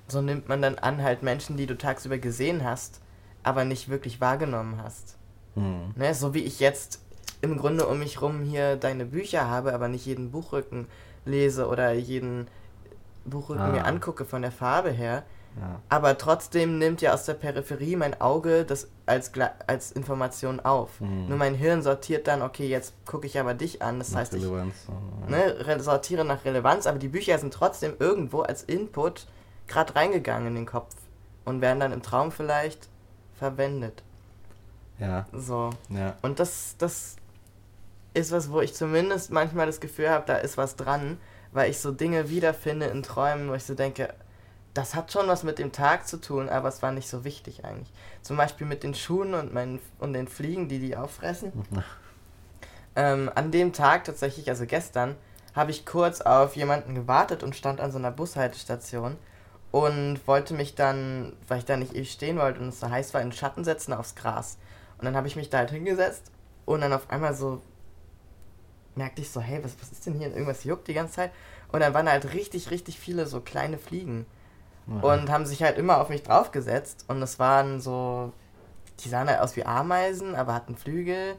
so nimmt man dann an, halt Menschen, die du tagsüber gesehen hast, aber nicht wirklich wahrgenommen hast. Mhm. Ne, so wie ich jetzt im Grunde um mich rum hier deine Bücher habe, aber nicht jeden Buchrücken lese oder jeden Buchrücken Ah. mir angucke von der Farbe her. Ja. Aber trotzdem nimmt ja aus der Peripherie mein Auge das als, als Information auf. Mhm. Nur mein Hirn sortiert dann, okay, jetzt gucke ich aber dich an. Das Nach heißt, ich Relevanz, ja. ne, re- sortiere nach Relevanz, aber die Bücher sind trotzdem irgendwo als Input gerade reingegangen in den Kopf und werden dann im Traum vielleicht verwendet. Ja, So. ja. Und das, das ist was, wo ich zumindest manchmal das Gefühl habe, da ist was dran, weil ich so Dinge wiederfinde in Träumen, wo ich so denke, das hat schon was mit dem Tag zu tun, aber es war nicht so wichtig eigentlich. Zum Beispiel mit den Schuhen und, meinen, und den Fliegen, die die auffressen. ähm, an dem Tag tatsächlich, also gestern, habe ich kurz auf jemanden gewartet und stand an so einer Bushaltestation und wollte mich dann, weil ich da nicht ewig stehen wollte und es so heiß war, in den Schatten setzen aufs Gras. Und dann habe ich mich da halt hingesetzt und dann auf einmal so merkte ich so, hey, was, was ist denn hier? Irgendwas juckt die ganze Zeit. Und dann waren halt richtig, richtig viele so kleine Fliegen. Mhm. Und haben sich halt immer auf mich draufgesetzt. Und es waren so, die sahen halt aus wie Ameisen, aber hatten Flügel,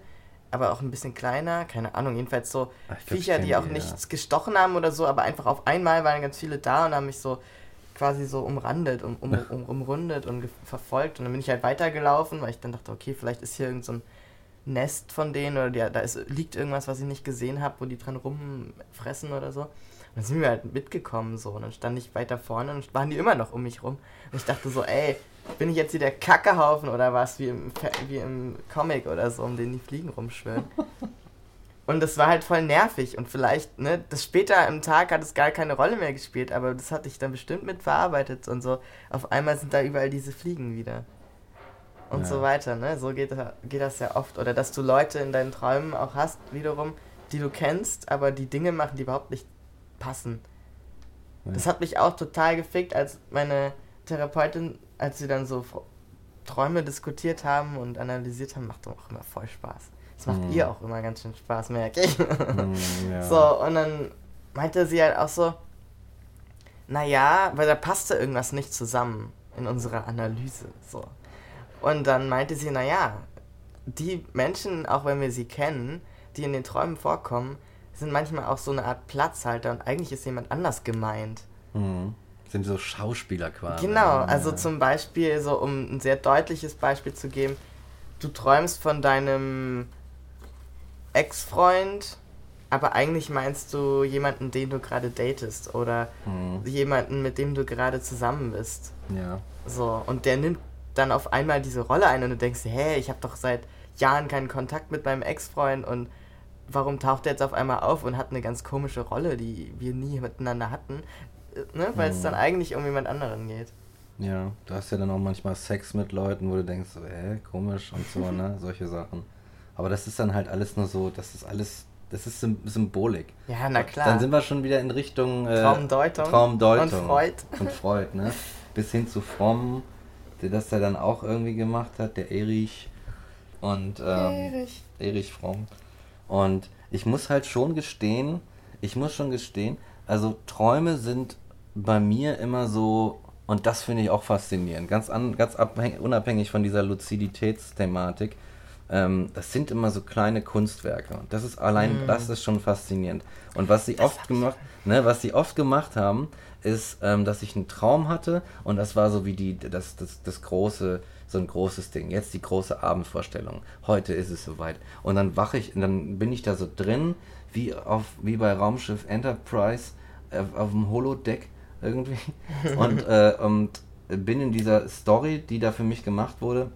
aber auch ein bisschen kleiner. Keine Ahnung, jedenfalls so Ach, Viecher, die auch die, nichts ja. gestochen haben oder so, aber einfach auf einmal waren ganz viele da und haben mich so quasi so umrandet, um, um, um, umrundet und verfolgt. Und dann bin ich halt weitergelaufen, weil ich dann dachte, okay, vielleicht ist hier irgend so ein Nest von denen oder die, da ist, liegt irgendwas, was ich nicht gesehen habe, wo die dran rumfressen oder so. Und dann sind wir halt mitgekommen so und dann stand ich weiter vorne und waren die immer noch um mich rum. Und ich dachte so, ey, bin ich jetzt hier der Kackehaufen oder was, wie im, wie im Comic oder so, um den die Fliegen rumschwirren. Und das war halt voll nervig und vielleicht, ne, das später im Tag hat es gar keine Rolle mehr gespielt, aber das hatte ich dann bestimmt mit verarbeitet und so. Auf einmal sind da überall diese Fliegen wieder und ja. so weiter. Ne? So geht, geht das ja oft. Oder dass du Leute in deinen Träumen auch hast, wiederum, die du kennst, aber die Dinge machen, die überhaupt nicht passen. Ja. Das hat mich auch total gefickt, als meine Therapeutin, als sie dann so Träume diskutiert haben und analysiert haben, macht auch immer voll Spaß. Das macht mhm. ihr auch immer ganz schön Spaß, merke ich. Mhm, ja. So, und dann meinte sie halt auch so, naja, weil da passte irgendwas nicht zusammen in unserer Analyse. So. Und dann meinte sie, naja, die Menschen, auch wenn wir sie kennen, die in den Träumen vorkommen, sind manchmal auch so eine Art Platzhalter und eigentlich ist jemand anders gemeint. Mhm. Sind so Schauspieler quasi. Genau, also zum Beispiel, so um ein sehr deutliches Beispiel zu geben, du träumst von deinem Ex-Freund, aber eigentlich meinst du jemanden, den du gerade datest oder mhm. jemanden, mit dem du gerade zusammen bist. Ja. So, und der nimmt dann auf einmal diese Rolle ein und du denkst, hä, ich habe doch seit Jahren keinen Kontakt mit meinem Ex-Freund und warum taucht er jetzt auf einmal auf und hat eine ganz komische Rolle, die wir nie miteinander hatten, ne? weil mhm. es dann eigentlich um jemand anderen geht. Ja, du hast ja dann auch manchmal Sex mit Leuten, wo du denkst, so, hä, komisch und so, ne, solche Sachen. Aber das ist dann halt alles nur so, das ist alles, das ist Symbolik. Ja, na klar. Dann sind wir schon wieder in Richtung äh, Traumdeutung, Traumdeutung und Freud. Und Freud, ne? Bis hin zu Fromm der das da dann auch irgendwie gemacht hat, der Erich und ähm, Erich. Erich Fromm. Und ich muss halt schon gestehen, ich muss schon gestehen, also Träume sind bei mir immer so, und das finde ich auch faszinierend, ganz, an, ganz unabhängig von dieser Luziditätsthematik, ähm, das sind immer so kleine Kunstwerke. Und das ist allein, mm. das ist schon faszinierend. Und was sie das oft gemacht, ne, was sie oft gemacht haben, ist, ähm, dass ich einen Traum hatte und das war so wie die, das, das, das große, so ein großes Ding. Jetzt die große Abendvorstellung. Heute ist es soweit. Und dann wache ich, und dann bin ich da so drin, wie auf, wie bei Raumschiff Enterprise äh, auf dem Holodeck irgendwie. und, äh, und bin in dieser Story, die da für mich gemacht wurde,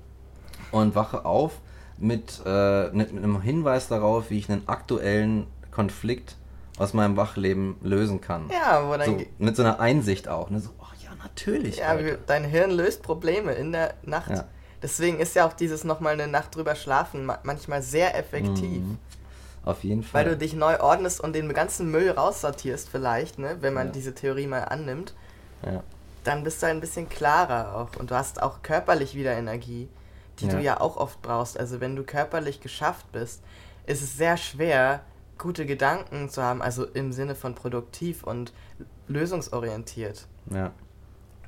und wache auf mit, äh, mit, mit einem Hinweis darauf, wie ich einen aktuellen Konflikt aus meinem Wachleben lösen kann. Ja, wo dann so, mit so einer Einsicht auch. Ne? So, oh ja, natürlich. Ja, Alter. dein Hirn löst Probleme in der Nacht. Ja. Deswegen ist ja auch dieses nochmal eine Nacht drüber schlafen manchmal sehr effektiv. Mhm. Auf jeden Fall. Weil du dich neu ordnest und den ganzen Müll raussortierst vielleicht, ne? wenn man ja. diese Theorie mal annimmt. Ja. Dann bist du ein bisschen klarer auch. Und du hast auch körperlich wieder Energie, die ja. du ja auch oft brauchst. Also wenn du körperlich geschafft bist, ist es sehr schwer, gute Gedanken zu haben, also im Sinne von produktiv und lösungsorientiert. Ja.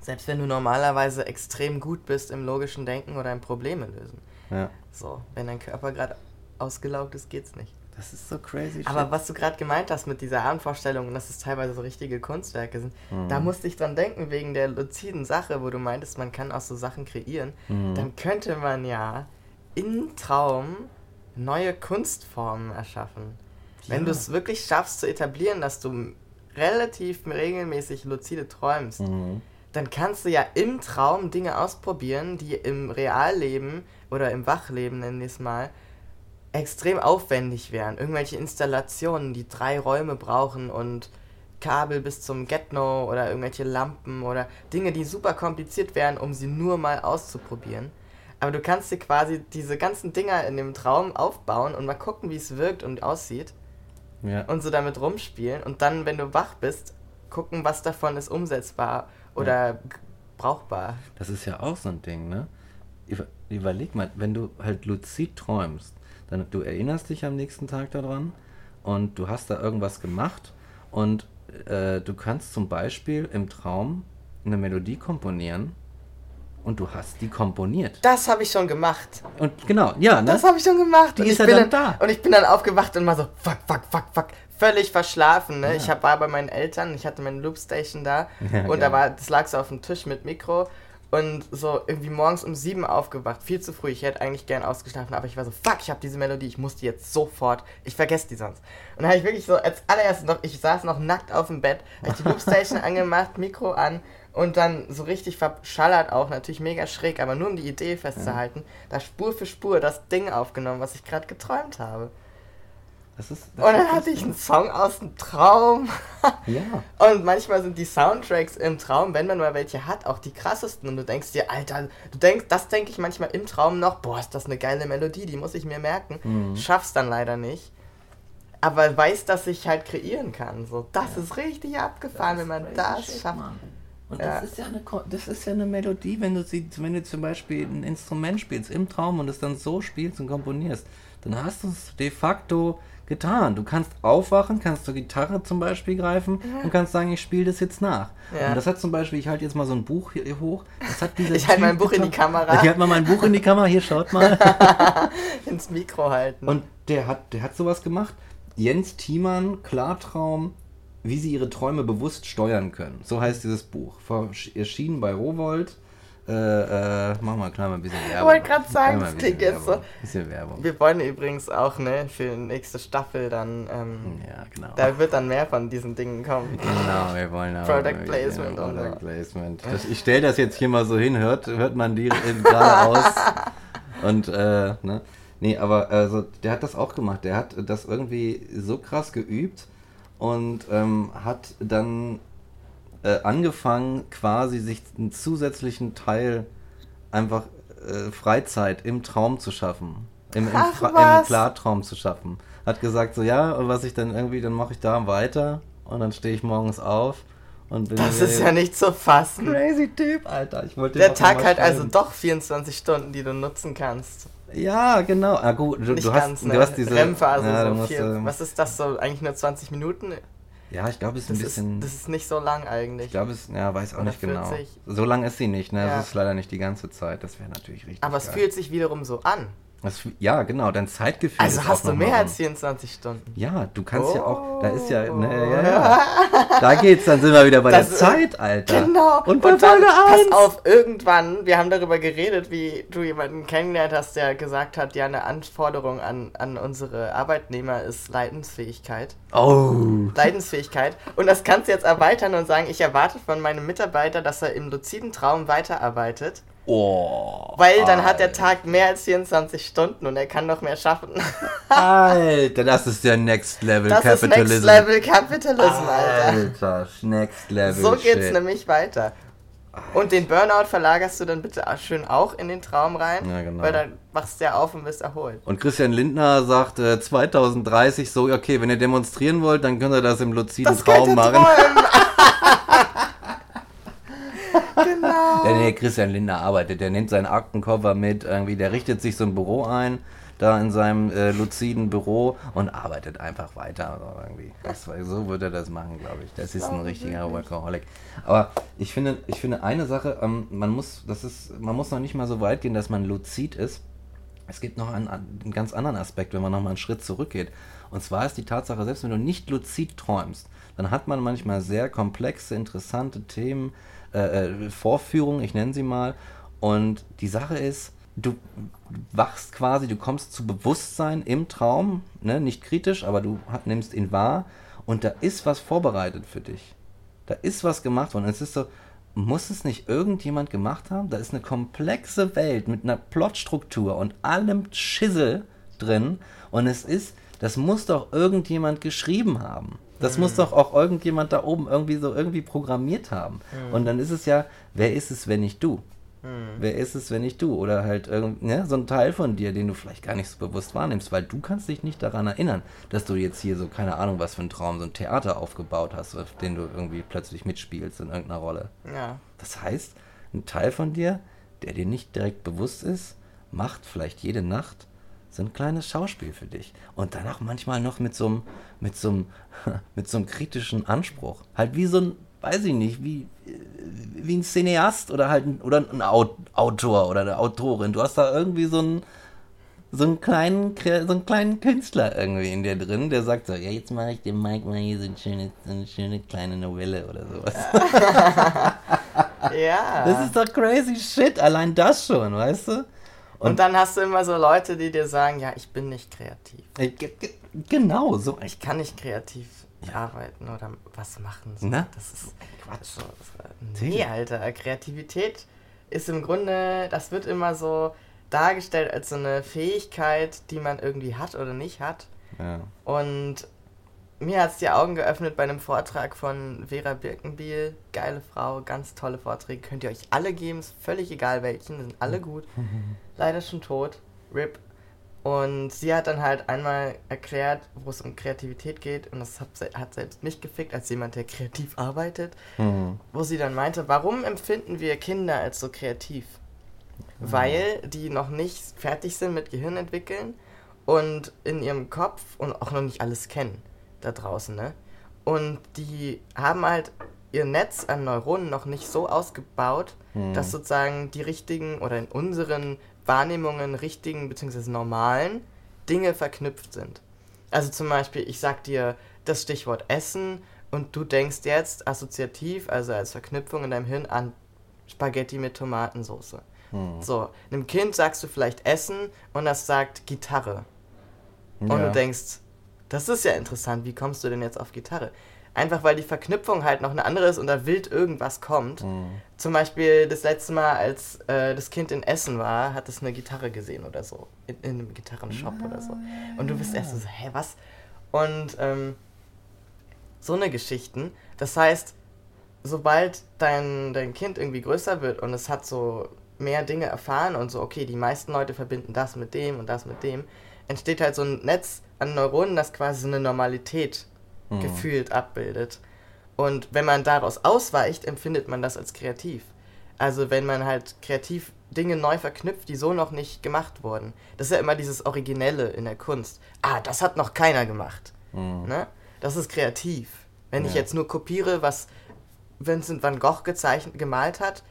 Selbst wenn du normalerweise extrem gut bist im logischen Denken oder im Probleme lösen. Ja. So, wenn dein Körper gerade ausgelaugt ist, geht's nicht. Das ist so crazy. Aber shit. was du gerade gemeint hast mit dieser Abendvorstellung und dass es teilweise so richtige Kunstwerke sind, mhm. da musste ich dran denken, wegen der luziden Sache, wo du meintest, man kann auch so Sachen kreieren. Mhm. Dann könnte man ja im Traum neue Kunstformen erschaffen. Wenn ja. du es wirklich schaffst zu etablieren, dass du relativ regelmäßig luzide träumst, mhm. dann kannst du ja im Traum Dinge ausprobieren, die im Realleben oder im Wachleben, nennen wir es mal, extrem aufwendig wären. Irgendwelche Installationen, die drei Räume brauchen und Kabel bis zum Get-No oder irgendwelche Lampen oder Dinge, die super kompliziert wären, um sie nur mal auszuprobieren. Aber du kannst dir quasi diese ganzen Dinger in dem Traum aufbauen und mal gucken, wie es wirkt und aussieht. Ja. Und so damit rumspielen. Und dann, wenn du wach bist, gucken, was davon ist umsetzbar oder g- brauchbar. Das ist ja auch so ein Ding, ne? Über, überleg mal, wenn du halt luzid träumst, dann du erinnerst dich am nächsten Tag daran und du hast da irgendwas gemacht und äh, du kannst zum Beispiel im Traum eine Melodie komponieren und du hast die komponiert. Das habe ich schon gemacht. Und genau, ja, ne? Das habe ich schon gemacht. Die und ist ich ja bin dann da. Und ich bin dann aufgewacht und mal so, fuck, fuck, fuck, fuck. Völlig verschlafen, ne? Ja. Ich hab, war bei meinen Eltern, ich hatte meine Loopstation da Ja, und da geil. war, das lag so auf dem Tisch mit Mikro und so irgendwie morgens um sieben aufgewacht, viel zu früh. Ich hätte eigentlich gern ausgeschlafen, aber ich war so, fuck, ich habe diese Melodie, ich muss die jetzt sofort, ich vergesse die sonst. Und dann habe ich wirklich so als allererstes noch, ich saß noch nackt auf dem Bett, habe ich die Loopstation angemacht, Mikro an und dann so richtig verschallert auch, natürlich mega schräg, aber nur um die Idee festzuhalten, da Spur für Spur das Ding aufgenommen, was ich gerade geträumt habe. Das ist, Und dann hatte ich einen Song aus dem Traum. Ja. Und manchmal sind die Soundtracks im Traum, wenn man mal welche hat, auch die krassesten. Und du denkst dir, Alter, du denkst, das denke ich manchmal im Traum noch, boah, ist das eine geile Melodie, die muss ich mir merken. Mhm. Schaff's dann leider nicht. Aber weiß, dass ich halt kreieren kann. So, das ist richtig abgefahren, wenn man das schafft. Und Ja. das ist ja eine das ist ja eine Melodie, wenn du sie, wenn du zum Beispiel ein Instrument spielst im Traum und es dann so spielst und komponierst, dann hast du es de facto getan. Du kannst aufwachen, kannst zur Gitarre zum Beispiel greifen und kannst sagen, ich spiele das jetzt nach. Ja. Und das hat zum Beispiel, ich halte jetzt mal so ein Buch hier hoch. Das hat dieser Ich halte mein Buch in die. Kamera. Ich halte mal mein Buch in die Kamera, hier schaut mal. Ins Mikro halten. Und der hat, der hat sowas gemacht. Jens Thiemann, Klartraum, wie sie ihre Träume bewusst steuern können. So heißt dieses Buch. Erschienen bei Rowold. Äh, äh, mach mal klar mal ein bisschen Werbung. wollte grad sagen, das klingt jetzt Werbung. so- Bisschen Werbung. wir wollen übrigens auch, ne, für die nächste Staffel dann, ähm, Ja, genau. da wird dann mehr von diesen Dingen kommen. Genau, wir wollen auch Product ja, Placement und Product. Placement. Das, ich stelle das jetzt hier mal so hin, hört, hört man die äh, gerade aus. Und, äh, ne? Nee, aber also, der hat das auch gemacht. Der hat das irgendwie so krass geübt und ähm, hat dann äh, angefangen, quasi sich einen zusätzlichen Teil einfach äh, Freizeit im Traum zu schaffen. Im, im, Ach, Fra- im? Klartraum zu schaffen. Hat gesagt, so ja, und was ich dann irgendwie, dann mache ich da weiter und dann stehe ich morgens auf und bin Das ist ja nicht zu fassen. crazy Typ, Alter. Ich wollte Der Tag hat also doch 24 Stunden, die du nutzen kannst. Ja, genau. Ah, gut, du, du, hast, ganz, ne? du hast diese REM-Phase, ja, du so viel. Was ist das so? Eigentlich nur 20 Minuten? Ja, ich glaube, es ist ein Das ist, bisschen. das ist nicht so lang eigentlich. ich glaube, es. Ja, weiß auch Oder nicht genau. 40. So lang ist sie nicht, ne? Ja. Das ist leider nicht die ganze Zeit. Das wäre natürlich richtig. Aber es geil. fühlt sich wiederum so an. Das, ja, genau. Dein Zeitgefühl. Also hast du mehr als 24 Stunden. Ja, du kannst ja auch. Da ist ja. Oh. Ne, ja, ja. Da geht's, dann sind wir wieder bei Das- der Zeit, Alter. Genau. Und bei dann, Folge pass 1. auf, irgendwann, wir haben darüber geredet, wie du jemanden kennengelernt hast, der gesagt hat, ja, eine Anforderung an, an unsere Arbeitnehmer ist Leidensfähigkeit. Oh. Leidensfähigkeit. Und das kannst du jetzt erweitern und sagen, ich erwarte von meinem Mitarbeiter, dass er im luziden Traum weiterarbeitet. Oh. Weil dann hat der Tag mehr als 24 Stunden und er kann noch mehr schaffen. Alter, das ist der Next Level Das ist Capitalism. Next Level Capitalism, Alter. Alter, Next Level. So geht's Shit. nämlich weiter. Und den Burnout verlagerst du dann bitte schön auch in den Traum rein, Ja, genau. weil dann wachst du ja auf und bist erholt. Und Christian Lindner sagt äh, 2030 so, okay, wenn ihr demonstrieren wollt, dann könnt ihr das im luziden Das Traum machen. genau. Ja, nee, Christian Lindner arbeitet, der nimmt seinen Aktenkoffer mit, irgendwie, der richtet sich so ein Büro ein, da in seinem äh, luziden Büro und arbeitet einfach weiter. Also irgendwie. Das, so würde er das machen, glaube ich. Das ist ein richtiger Workaholic. Aber ich finde, ich finde eine Sache, ähm, man muss, das ist, man muss noch nicht mal so weit gehen, dass man luzid ist. Es gibt noch einen, einen ganz anderen Aspekt, wenn man noch mal einen Schritt zurückgeht. Und zwar ist die Tatsache, selbst wenn du nicht luzid träumst, dann hat man manchmal sehr komplexe, interessante Themen, äh, äh, Vorführungen, ich nenne sie mal. Und die Sache ist, du wachst quasi, du kommst zu Bewusstsein im Traum, ne? nicht kritisch, aber du nimmst ihn wahr und da ist was vorbereitet für dich. Da ist was gemacht worden. Es ist so, muss es nicht irgendjemand gemacht haben? Da ist eine komplexe Welt mit einer Plotstruktur und allem Schissel, drin und es ist, das muss doch irgendjemand geschrieben haben. Das muss doch auch irgendjemand da oben irgendwie so irgendwie programmiert haben. Und dann ist es ja, wer ist es, wenn nicht du? Wer ist es, wenn nicht du? Oder halt irgend, ne, so ein Teil von dir, den du vielleicht gar nicht so bewusst wahrnimmst, weil du kannst dich nicht daran erinnern, dass du jetzt hier so, keine Ahnung, was für ein Traum, so ein Theater aufgebaut hast, auf den du irgendwie plötzlich mitspielst in irgendeiner Rolle. Ja. Das heißt, ein Teil von dir, der dir nicht direkt bewusst ist, macht vielleicht jede Nacht so ein kleines Schauspiel für dich. Und dann auch manchmal noch mit so einem, mit so einem, mit so einem kritischen Anspruch. Halt wie so ein, weiß ich nicht, wie, wie ein Cineast oder halt ein, oder ein Au- Autor oder eine Autorin. Du hast da irgendwie so einen, so einen kleinen, so einen kleinen Künstler irgendwie in dir drin, der sagt so, ja, jetzt mache ich dem Mike mal hier so, ein schöne, so eine schöne kleine Novelle oder sowas. Ja. Das ist doch crazy shit, allein das schon, weißt du? und dann hast du immer so Leute, die dir sagen, ja, ich bin nicht kreativ. Ge- ge- Genau, so Ich kann nicht kreativ arbeiten oder was machen. So. Na? Das ist Quatsch. So, nee, Alter, Kreativität ist im Grunde, das wird immer so dargestellt als so eine Fähigkeit, die man irgendwie hat oder nicht hat. Ja. Und mir hat es die Augen geöffnet bei einem Vortrag von Vera Birkenbiel. Geile Frau, ganz tolle Vorträge. Könnt ihr euch alle geben, ist völlig egal welchen, sind alle gut. Leider schon tot. RIP. Und sie hat dann halt einmal erklärt, wo es um Kreativität geht. Und das hat, hat selbst mich gefickt, als jemand, der kreativ arbeitet. Mhm. Wo sie dann meinte, warum empfinden wir Kinder als so kreativ? Weil die noch nicht fertig sind mit Gehirn entwickeln und in ihrem Kopf und auch noch nicht alles kennen da draußen, ne? Und die haben halt ihr Netz an Neuronen noch nicht so ausgebaut, dass sozusagen die richtigen oder in unseren Wahrnehmungen richtigen bzw. normalen Dinge verknüpft sind. Also zum Beispiel, ich sag dir das Stichwort Essen und du denkst jetzt assoziativ, also als Verknüpfung in deinem Hirn an Spaghetti mit Tomatensauce. So, einem Kind sagst du vielleicht Essen und das sagt Gitarre. Und Ja. du denkst, das ist ja interessant, wie kommst du denn jetzt auf Gitarre? Einfach weil die Verknüpfung halt noch eine andere ist und da wild irgendwas kommt. Zum Beispiel das letzte Mal, als äh, das Kind in Essen war, hat es eine Gitarre gesehen oder so. In, in einem Gitarrenshop oder so. Und du bist erst so, hä, was? Und ähm, so eine Geschichten. Das heißt, sobald dein, dein Kind irgendwie größer wird und es hat so mehr Dinge erfahren und so, okay, die meisten Leute verbinden das mit dem und das mit dem, entsteht halt so ein Netz an Neuronen, das quasi so eine Normalität gefühlt abbildet. Und wenn man daraus ausweicht, empfindet man das als kreativ. Also wenn man halt kreativ Dinge neu verknüpft, die so noch nicht gemacht wurden. Das ist ja immer dieses Originelle in der Kunst. Ah, das hat noch keiner gemacht. Ne? Das ist kreativ. Wenn ich Ja. jetzt nur kopiere, was Vincent van Gogh gezeichnet, gemalt hat,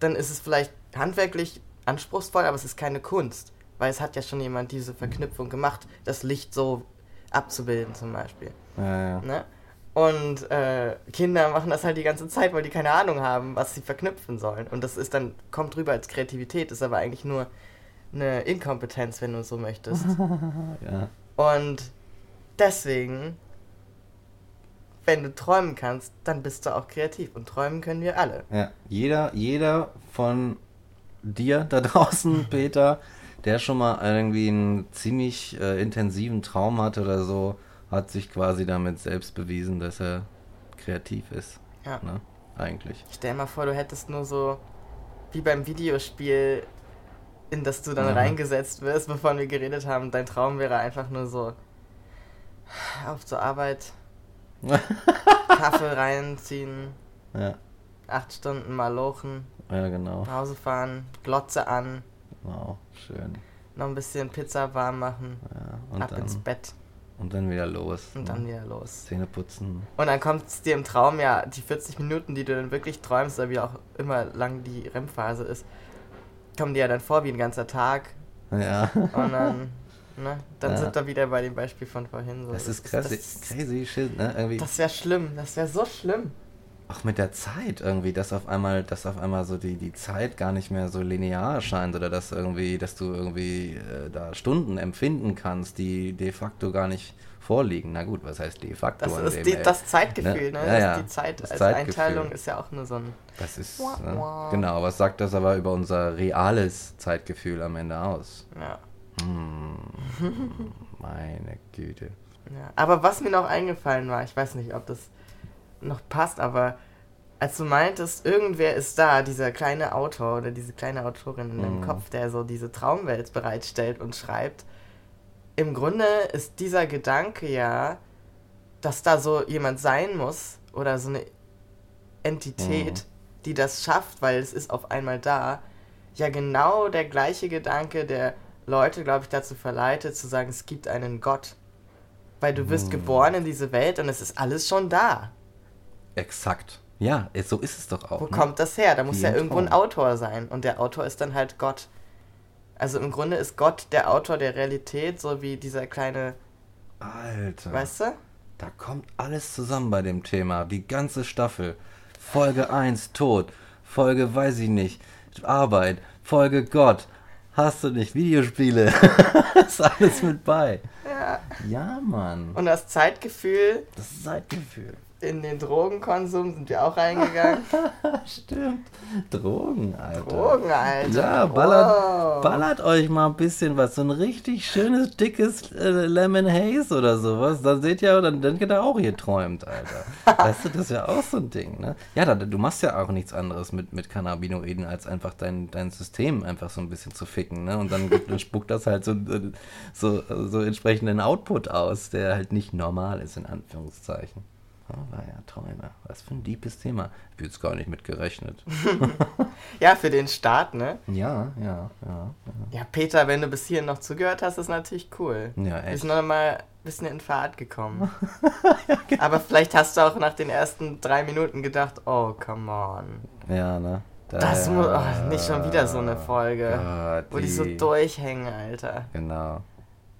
dann ist es vielleicht handwerklich anspruchsvoll, aber es ist keine Kunst. Weil es hat ja schon jemand diese Verknüpfung gemacht, das Licht so abzubilden zum Beispiel. Ja, ja. Ne? Und äh, Kinder machen das halt die ganze Zeit, weil die keine Ahnung haben, was sie verknüpfen sollen. Und das ist dann, kommt rüber als Kreativität, ist aber eigentlich nur eine Inkompetenz, wenn du so möchtest. ja. Und deswegen, wenn du träumen kannst, dann bist du auch kreativ. Und träumen können wir alle. Ja, jeder, jeder von dir da draußen, Peter, der schon mal irgendwie einen ziemlich äh, intensiven Traum hatte oder so, hat sich quasi damit selbst bewiesen, dass er kreativ ist. Ja. Ne? Eigentlich. Stell mal vor, du hättest nur so, wie beim Videospiel, in das du dann Ja. reingesetzt wirst, bevor wir geredet haben. Dein Traum wäre einfach nur so, auf zur Arbeit, Kaffee reinziehen, Ja, acht Stunden mal lochen, ja genau. nach Hause fahren, Glotze an, Wow, schön. noch ein bisschen Pizza warm machen, Ja, und, ab ins dann, Bett und dann wieder los. und ne? dann wieder los. Zähne putzen. Und dann kommt es dir im Traum ja, die 40 Minuten, die du dann wirklich träumst, oder wie auch immer lang die REM-Phase ist, kommen dir ja dann vor wie ein ganzer Tag. Ja. Und dann, ne, dann Ja. sind wir wieder bei dem Beispiel von vorhin. So. Das ist crazy, Das, crazy shit, ne? Irgendwie. das wäre schlimm, das wäre so schlimm. Auch mit der Zeit irgendwie, dass auf einmal, dass auf einmal so die, die Zeit gar nicht mehr so linear erscheint oder dass irgendwie, dass du irgendwie äh, da Stunden empfinden kannst, die de facto gar nicht vorliegen. Na gut, was heißt de facto? Das ist dem, die, äh, das Zeitgefühl, ne? Ja, Das ja, die Zeit das als Zeitgefühl. Einteilung ist ja auch nur so ein. Das ist, ne? genau, was sagt das aber über unser reales Zeitgefühl am Ende aus? Ja. Hm, meine Güte. Ja, aber was mir noch eingefallen war, ich weiß nicht, ob das noch passt, aber als du meintest, irgendwer ist da, dieser kleine Autor oder diese kleine Autorin in deinem Mhm. Kopf, der so diese Traumwelt bereitstellt und schreibt, im Grunde ist dieser Gedanke ja, dass da so jemand sein muss oder so eine Entität, die das schafft, weil es ist auf einmal da, ja genau der gleiche Gedanke, der Leute, glaube ich, dazu verleitet, zu sagen, es gibt einen Gott. Weil du wirst Mhm. geboren in diese Welt und es ist alles schon da. Exakt. Ja, so ist es doch auch. Wo ne? kommt das her? Da muss Wie ja irgendwo ein. Autor sein. Und der Autor ist dann halt Gott. Also im Grunde ist Gott der Autor der Realität, so wie dieser kleine, Alter. weißt du? Da kommt alles zusammen bei dem Thema. Die ganze Staffel. Folge 1 Tod. Folge weiß ich nicht. Arbeit. Folge Gott. Hast du nicht. Videospiele. ist alles mit bei. Ja. Ja, Mann. Und das Zeitgefühl Das Zeitgefühl. In den Drogenkonsum sind wir auch reingegangen. Stimmt. Drogen, Alter. Drogen, Alter. Ja, ballert, Wow. ballert euch mal ein bisschen was. So ein richtig schönes, dickes äh, Lemon Haze oder sowas. Dann seht ihr, dann denkt ihr auch, ihr träumt, Alter. weißt du, das ist ja auch so ein Ding, ne? Ja, da, du machst ja auch nichts anderes mit, mit Cannabinoiden, als einfach dein, dein System einfach so ein bisschen zu ficken, ne? Und dann, dann spuckt das halt so, so, so entsprechenden Output aus, der halt nicht normal ist, in Anführungszeichen. Aber ja, Träume. Was für ein deepes Thema. Ich bin jetzt gar nicht mit gerechnet. Ja, für den Start, ne? Ja, ja, ja. Ja, Peter, wenn du bis hierhin noch zugehört hast, ist natürlich cool. Ja, Wir echt. sind noch mal ein bisschen in Fahrt gekommen. Aber vielleicht hast du auch nach den ersten drei Minuten gedacht, oh, come on. Ja, ne? Da- Das muss oh, nicht schon wieder so eine Folge, Gott, wo die so durchhängen, Alter. Genau.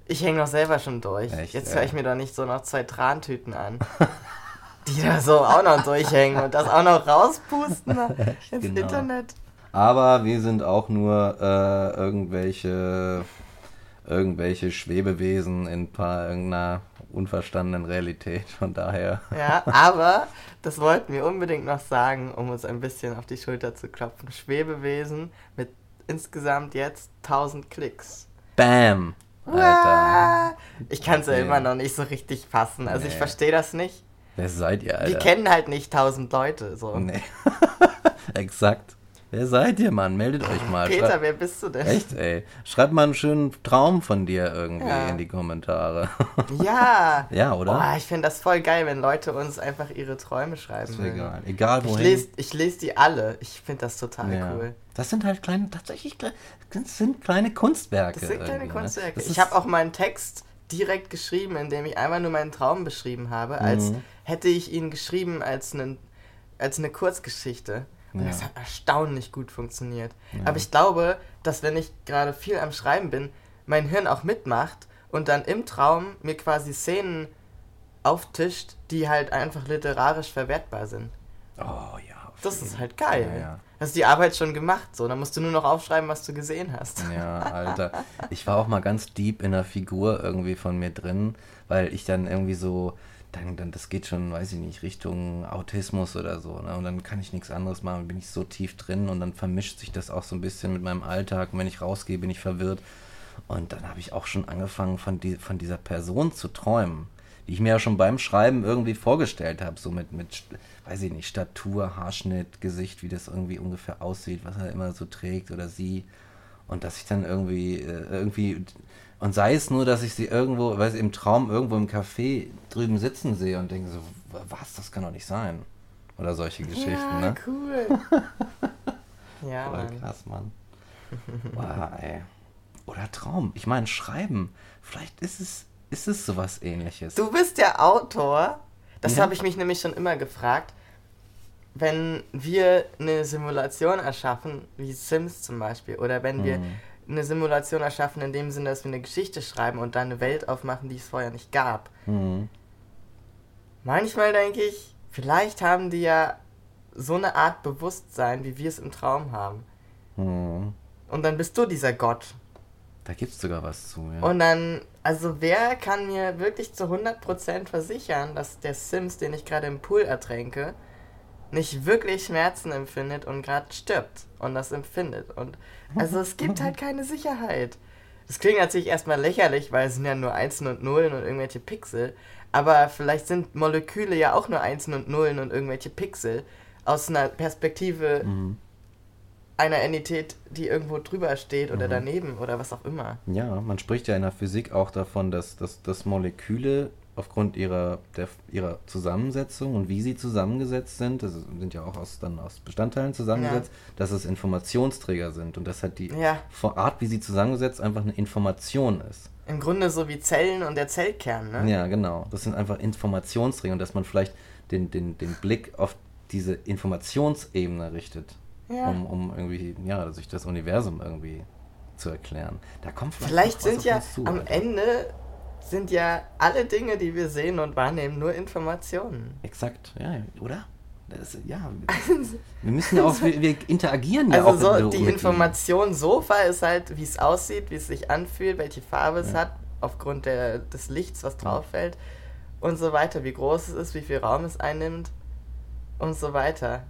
Ich hänge noch selber schon durch. Echt, Jetzt ja. höre ich mir doch nicht so noch zwei Trantüten an. die da so auch noch durchhängen und das auch noch rauspusten ins genau. Internet. Aber wir sind auch nur äh, irgendwelche irgendwelche Schwebewesen in paar irgendeiner unverstandenen Realität. Von daher. Ja, aber das wollten wir unbedingt noch sagen, um uns ein bisschen auf die Schulter zu klopfen. Schwebewesen mit insgesamt jetzt 1000 Klicks. Bam! Alter. Ich kann es ja Okay. immer noch nicht so richtig fassen. Also ich Nee. verstehe das nicht. Wer seid ihr, Alter? Wir kennen halt nicht 1000 Leute. So. Nee. Exakt. Wer seid ihr, Mann? Meldet euch mal. Peter, Schreibt- wer bist du denn? Echt, ey. Schreibt mal einen schönen Traum von dir irgendwie Ja. in die Kommentare. Ja. ja, oder? Boah, ich finde das voll geil, wenn Leute uns einfach ihre Träume schreiben. ist mögen. egal. Egal Ich wohin. lese ich les die alle. Ich finde das total Ja. cool. Das sind halt kleine, tatsächlich das sind kleine Kunstwerke. Das sind kleine ne? Kunstwerke. Das Ich habe auch meinen Text direkt geschrieben, in dem ich einmal nur meinen Traum beschrieben habe, als Mhm. Hätte ich ihn geschrieben als, einen, als eine Kurzgeschichte. Und Ja. das hat erstaunlich gut funktioniert. Aber ich glaube, dass wenn ich gerade viel am Schreiben bin, mein Hirn auch mitmacht und dann im Traum mir quasi Szenen auftischt, die halt einfach literarisch verwertbar sind. Oh ja. Das jeden ist halt geil. Ja, ja. Hast die Arbeit schon gemacht, so. Dann musst du nur noch aufschreiben, was du gesehen hast. Ja, Alter. Ich war auch mal ganz deep in der Figur irgendwie von mir drin, weil ich dann irgendwie so, dann, dann das geht schon, weiß ich nicht, Richtung Autismus oder so. Ne? Und dann kann ich nichts anderes machen, bin ich so tief drin und dann vermischt sich das auch so ein bisschen mit meinem Alltag. Und wenn ich rausgehe, bin ich verwirrt. Und dann habe ich auch schon angefangen, von, die, von dieser Person zu träumen, die ich mir ja schon beim Schreiben irgendwie vorgestellt habe, so mit, mit, weiß ich nicht, Statur, Haarschnitt, Gesicht, wie das irgendwie ungefähr aussieht, was er immer so trägt oder sie. Und dass ich dann irgendwie, äh, irgendwie, und sei es nur, dass ich sie irgendwo, weiß ich, im Traum irgendwo im Café drüben sitzen sehe und denke so, was, das kann doch nicht sein. Oder solche Geschichten, ja, ne? cool. ja, Voll Mann. krass, Mann. Wow, ey. Oder Traum. Ich meine, Schreiben. Vielleicht ist es, ist es sowas ähnliches. Du bist der Autor. Das Ja. habe ich mich nämlich schon immer gefragt. Wenn wir eine Simulation erschaffen, wie Sims zum Beispiel, oder wenn wir Mhm. Eine Simulation erschaffen in dem Sinne, dass wir eine Geschichte schreiben und dann eine Welt aufmachen, die es vorher nicht gab. Hm. Manchmal denke ich, vielleicht haben die ja so eine Art Bewusstsein, wie wir es im Traum haben. Hm. Und dann bist du dieser Gott. Da gibt's sogar was zu, ja. Und dann, also wer kann mir wirklich zu 100% versichern, dass der Sims, den ich gerade im Pool ertränke, nicht wirklich Schmerzen empfindet und gerade stirbt und das empfindet. Und also es gibt halt keine Sicherheit. Das klingt natürlich erstmal lächerlich, weil es sind ja nur Einsen und Nullen und irgendwelche Pixel. Aber vielleicht sind Moleküle ja auch nur Einsen und Nullen und irgendwelche Pixel aus einer Perspektive mhm. einer Entität, die irgendwo drüber steht oder mhm. daneben oder was auch immer. Ja, man spricht ja in der Physik auch davon, dass, dass, dass Moleküle aufgrund ihrer, der, ihrer Zusammensetzung und wie sie zusammengesetzt sind, das sind ja auch aus, dann aus Bestandteilen zusammengesetzt, ja. dass es Informationsträger sind und dass halt die ja. Art, wie sie zusammengesetzt, einfach eine Information ist. Im Grunde so wie Zellen und der Zellkern, ne? Ja, genau. Das sind einfach Informationsträger und dass man vielleicht den, den, den Blick auf diese Informationsebene richtet, ja. um, um irgendwie, ja, sich das Universum irgendwie zu erklären. Da kommt vielleicht, vielleicht sind ja am. Ende sind ja alle Dinge, die wir sehen und wahrnehmen, nur Informationen. Exakt, ja, oder? Das, ja, wir müssen ja auch, wir, wir interagieren ja also auch. Also so, die Information Sofa ist halt, wie es aussieht, wie es sich anfühlt, welche Farbe es ja. hat, aufgrund der, des Lichts, was drauf fällt und so weiter, wie groß es ist, wie viel Raum es einnimmt und so weiter.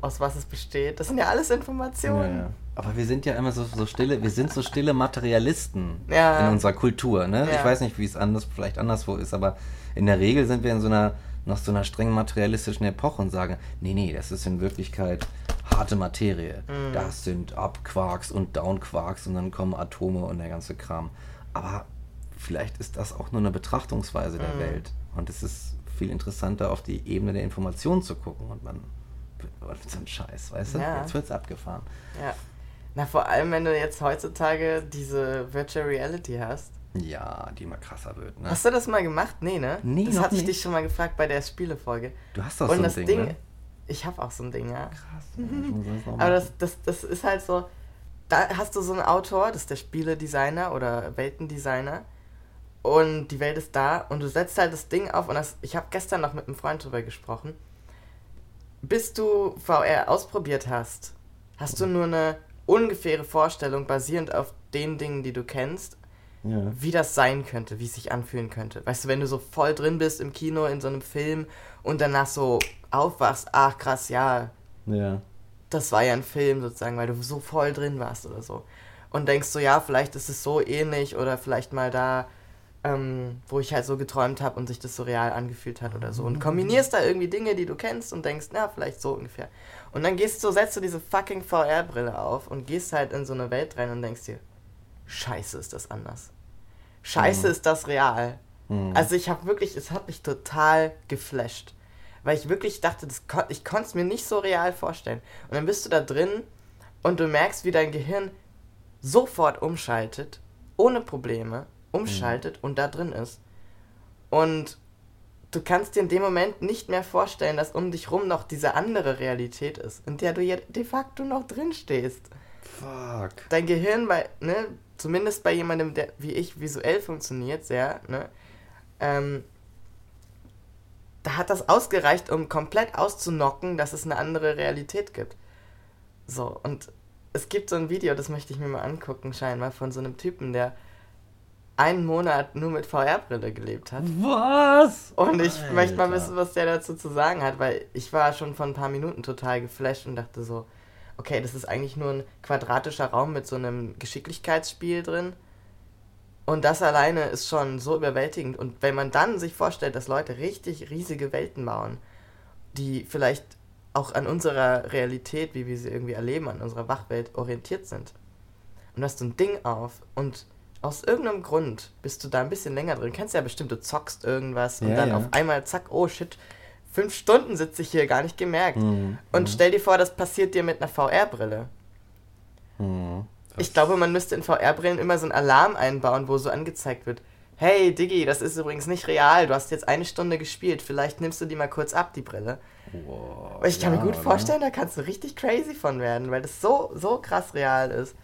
Aus was es besteht. Das sind ja alles Informationen. Ja. Aber wir sind ja immer so, so stille, wir sind so stille Materialisten ja. in unserer Kultur. Ne? Ich weiß nicht, wie es anders, vielleicht anderswo ist, aber in der Regel sind wir in so einer noch so einer streng materialistischen Epoche und sagen, nee, nee, das ist in Wirklichkeit harte Materie. Mhm. Das sind Up-Quarks und Down-Quarks und dann kommen Atome und der ganze Kram. Aber vielleicht ist das auch nur eine Betrachtungsweise der mhm. Welt. Und es ist viel interessanter, auf die Ebene der Information zu gucken und man so ein Scheiß, weißt du? Ja. Jetzt wird's abgefahren. Ja. Na, vor allem, wenn du jetzt heutzutage diese Virtual Reality hast. Ja, die immer krasser wird, ne? Hast du das mal gemacht? Nee, ne? Nee, Das hatte ich dich schon mal gefragt bei der Spielefolge. Du hast doch Und so ein das Ding, Ding ne? Ich habe auch so ein Ding, ja. Krass. Aber das, das, das ist halt so, da hast du so einen Autor, das ist der Spieledesigner oder Weltendesigner und die Welt ist da und du setzt halt das Ding auf und das, ich habe gestern noch mit einem Freund drüber gesprochen. Bis du VR ausprobiert hast, hast du nur eine ungefähre Vorstellung basierend auf den Dingen, die du kennst, ja. wie das sein könnte, wie es sich anfühlen könnte. Weißt du, wenn du so voll drin bist im Kino in so einem Film und danach so aufwachst, ach krass, ja, ja. das war ja ein Film sozusagen, weil du so voll drin warst oder so. Und denkst so, ja, vielleicht ist es so ähnlich oder vielleicht mal da ähm, wo ich halt so geträumt habe und sich das so real angefühlt hat oder so. Und kombinierst da irgendwie Dinge, die du kennst und denkst, na, vielleicht so ungefähr. Und dann gehst du, setzt du diese fucking VR-Brille auf und gehst halt in so eine Welt rein und denkst dir, scheiße ist das anders. Scheiße mhm. ist das real. Mhm. Also ich habe wirklich, es hat mich total geflasht. Weil ich wirklich dachte, das, ich konnte es mir nicht so real vorstellen. Und dann bist du da drin und du merkst, wie dein Gehirn sofort umschaltet, ohne Probleme umschaltet mhm. und da drin ist. Und du kannst dir in dem Moment nicht mehr vorstellen, dass um dich rum noch diese andere Realität ist, in der du ja de facto noch drin stehst. Fuck. Dein Gehirn, bei, ne, zumindest bei jemandem, der wie ich visuell funktioniert, sehr, ne, ähm, da hat das ausgereicht, um komplett auszunocken, dass es eine andere Realität gibt. So, und es gibt so ein Video, das möchte ich mir mal angucken, scheinbar, von so einem Typen, der einen Monat nur mit VR-Brille gelebt hat. Was? Und ich Alter. möchte mal wissen, was der dazu zu sagen hat, weil ich war schon vor ein paar Minuten total geflasht und dachte so, okay, das ist eigentlich nur ein quadratischer Raum mit so einem Geschicklichkeitsspiel drin. Und das alleine ist schon so überwältigend. Und wenn man dann sich vorstellt, dass Leute richtig riesige Welten bauen, die vielleicht auch an unserer Realität, wie wir sie irgendwie erleben, an unserer Wachwelt orientiert sind. Und du hast so ein Ding auf und aus irgendeinem Grund bist du da ein bisschen länger drin. Kennst ja bestimmt, du zockst irgendwas und ja, dann ja. auf einmal zack, oh shit, fünf Stunden sitze ich hier, gar nicht gemerkt. Mhm. Und mhm. stell dir vor, das passiert dir mit einer VR-Brille. Mhm. Ich glaube, man müsste in VR-Brillen immer so einen Alarm einbauen, wo so angezeigt wird, hey Diggi, das ist übrigens nicht real, du hast jetzt eine Stunde gespielt, vielleicht nimmst du die mal kurz ab, die Brille. Wow, ich kann ja, mir gut vorstellen, da kannst du richtig crazy von werden, weil das so, so krass real ist.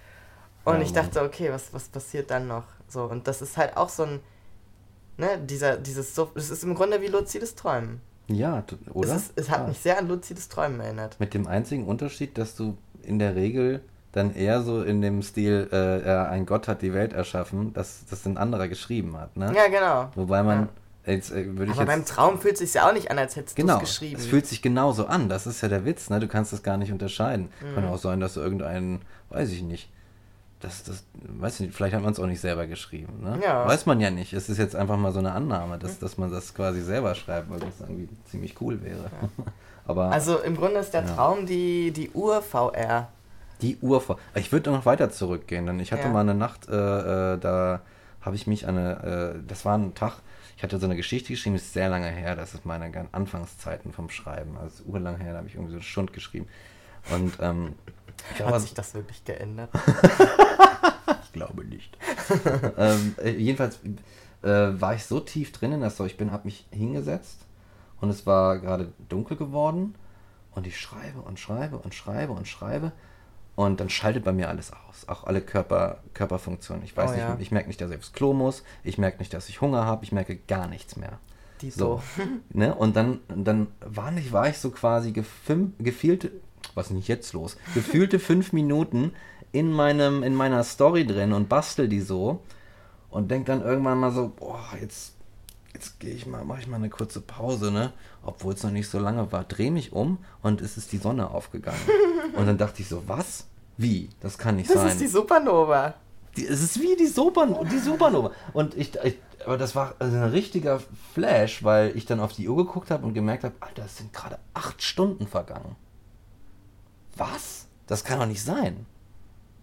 Und ja, ich dachte, okay, was, was passiert dann noch? So, und das ist halt auch so ein, ne, dieser, dieses, so, es ist im Grunde wie luzides Träumen. Ja, oder? Es, ist, es hat ja. mich sehr an luzides Träumen erinnert. Mit dem einzigen Unterschied, dass du in der Regel dann eher so in dem Stil, äh, ein Gott hat die Welt erschaffen, dass das ein anderer geschrieben hat, ne? Ja, genau. Wobei man, ja. Jetzt, äh, Aber jetzt, beim Traum fühlt es sich ja auch nicht an, als hättest genau, du es geschrieben. Es fühlt sich genauso an. Das ist ja der Witz, ne? Du kannst es gar nicht unterscheiden. Mhm. Kann auch sein, dass du irgendeinen, weiß ich nicht, das, das, weiß nicht, vielleicht hat man es auch nicht selber geschrieben. Ne? Ja. Weiß man ja nicht. Es ist jetzt einfach mal so eine Annahme, dass, dass man das quasi selber schreibt, weil das irgendwie ziemlich cool wäre. Aber Also im Grunde ist der Ja. Traum die, die Ur-VR. die Uhr vor. Ich würde noch weiter zurückgehen, denn ich hatte Ja. mal eine Nacht, äh, äh, da habe ich mich eine, äh, das war ein Tag, ich hatte so eine Geschichte geschrieben, das ist sehr lange her, das ist meine Anfangszeiten vom Schreiben, also urlang her, da habe ich irgendwie so eine Stunde geschrieben. Und ähm, ich Hat glaube, sich das wirklich geändert? Ich glaube nicht. ähm, äh, jedenfalls äh, war ich so tief drin in der Story. Ich bin, habe mich hingesetzt und es war gerade dunkel geworden und ich schreibe und schreibe und schreibe und schreibe und dann schaltet bei mir alles aus, auch alle Körper, Körperfunktionen. Ich weiß Oh, nicht, ja. ich merke nicht, dass ich aufs Klo muss, ich merke nicht, dass ich Hunger habe, ich merke gar nichts mehr. Die So. ne? Und dann, dann war, nicht, war ich so quasi gefim, gefehlte, was ist denn jetzt los? Gefühlte fünf Minuten in, meinem, in meiner Story drin und bastel die so und denk dann irgendwann mal so, boah, jetzt, jetzt gehe ich mal, mache ich mal eine kurze Pause, ne? Obwohl es noch nicht so lange war, drehe mich um und es ist die Sonne aufgegangen. und dann dachte ich so, was? Wie? Das kann nicht Das sein. ist die Supernova. Die, es ist wie die, Supern die Supernova. Und ich, ich, aber das war also ein richtiger Flash, weil ich dann auf die Uhr geguckt habe und gemerkt habe, Alter, es sind gerade acht Stunden vergangen. Was? Das kann doch nicht sein.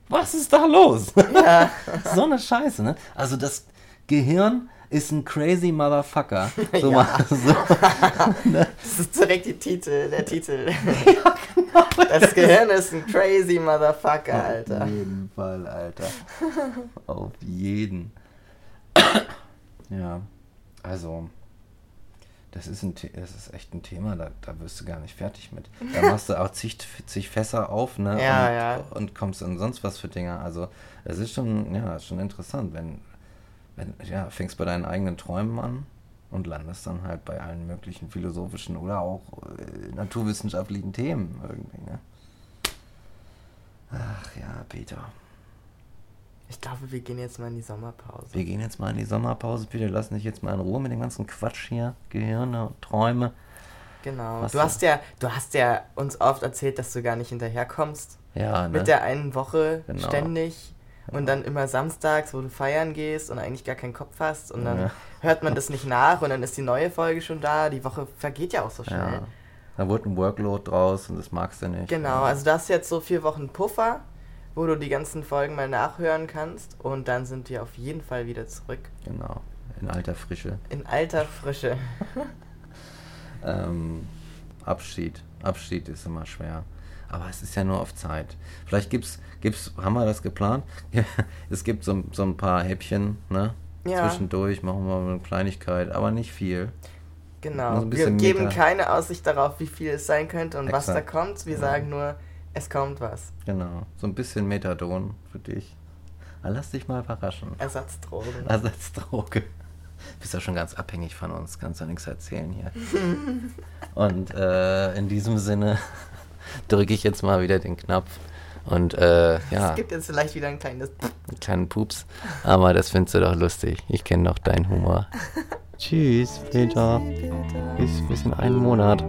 Was ist da los? Ja. so eine Scheiße, ne? Also das Gehirn ist ein crazy Motherfucker. So Ja. mal, so, Das ist direkt die Titel, der Titel. genau. Das Gehirn ist ein crazy Motherfucker, Alter. Auf jeden Fall, Alter. Auf jeden. ja, also, das ist, ein, das ist echt ein Thema, da, da wirst du gar nicht fertig mit. Da machst du auch zig, zig Fässer auf, ne? Ja, und, ja. und kommst in sonst was für Dinger. Also, es ist schon, ja, schon interessant, wenn, wenn, ja, fängst bei deinen eigenen Träumen an und landest dann halt bei allen möglichen philosophischen oder auch äh, naturwissenschaftlichen Themen irgendwie, ne? Ach ja, Peter. Ich glaube, wir gehen jetzt mal in die Sommerpause. Wir gehen jetzt mal in die Sommerpause, Peter. Lass dich jetzt mal in Ruhe mit dem ganzen Quatsch hier. Gehirne und Träume. Genau. Was Du hast ja, du hast ja uns oft erzählt, dass du gar nicht hinterherkommst. Ja, ne? Mit der einen Woche Genau. ständig. Und dann immer samstags, wo du feiern gehst und eigentlich gar keinen Kopf hast. Und dann Ja. hört man das nicht nach und dann ist die neue Folge schon da. Die Woche vergeht ja auch so schnell. ja. Da wurde ein Workload draus und das magst du nicht. Genau, also du hast jetzt so vier Wochen Puffer, wo du die ganzen Folgen mal nachhören kannst. Und dann sind wir auf jeden Fall wieder zurück. Genau. In alter Frische. In alter Frische. Ähm, Abschied. Abschied ist immer schwer. Aber es ist ja nur auf Zeit. Vielleicht gibt's, gibt's, haben wir das geplant? es gibt so, so ein paar Häppchen, ne? Ja. Zwischendurch machen wir mal eine Kleinigkeit, aber nicht viel. Genau. ein Wir geben Meta. keine Aussicht darauf, wie viel es sein könnte und was da Exakt. kommt. Wir Ja. sagen nur, es kommt was. Genau. So ein bisschen Methadon für dich. Aber lass dich mal überraschen. Ersatzdrogen. Ersatzdroge. Bist ja schon ganz abhängig von uns, kannst ja nichts erzählen hier. Und äh, in diesem Sinne drücke ich jetzt mal wieder den Knopf und äh, ja, Es gibt jetzt vielleicht wieder ein kleines. einen kleinen Pups. Aber das findest du doch lustig. Ich kenne doch deinen Humor. Tschüss, Peter. Bis, bis in einen Monat.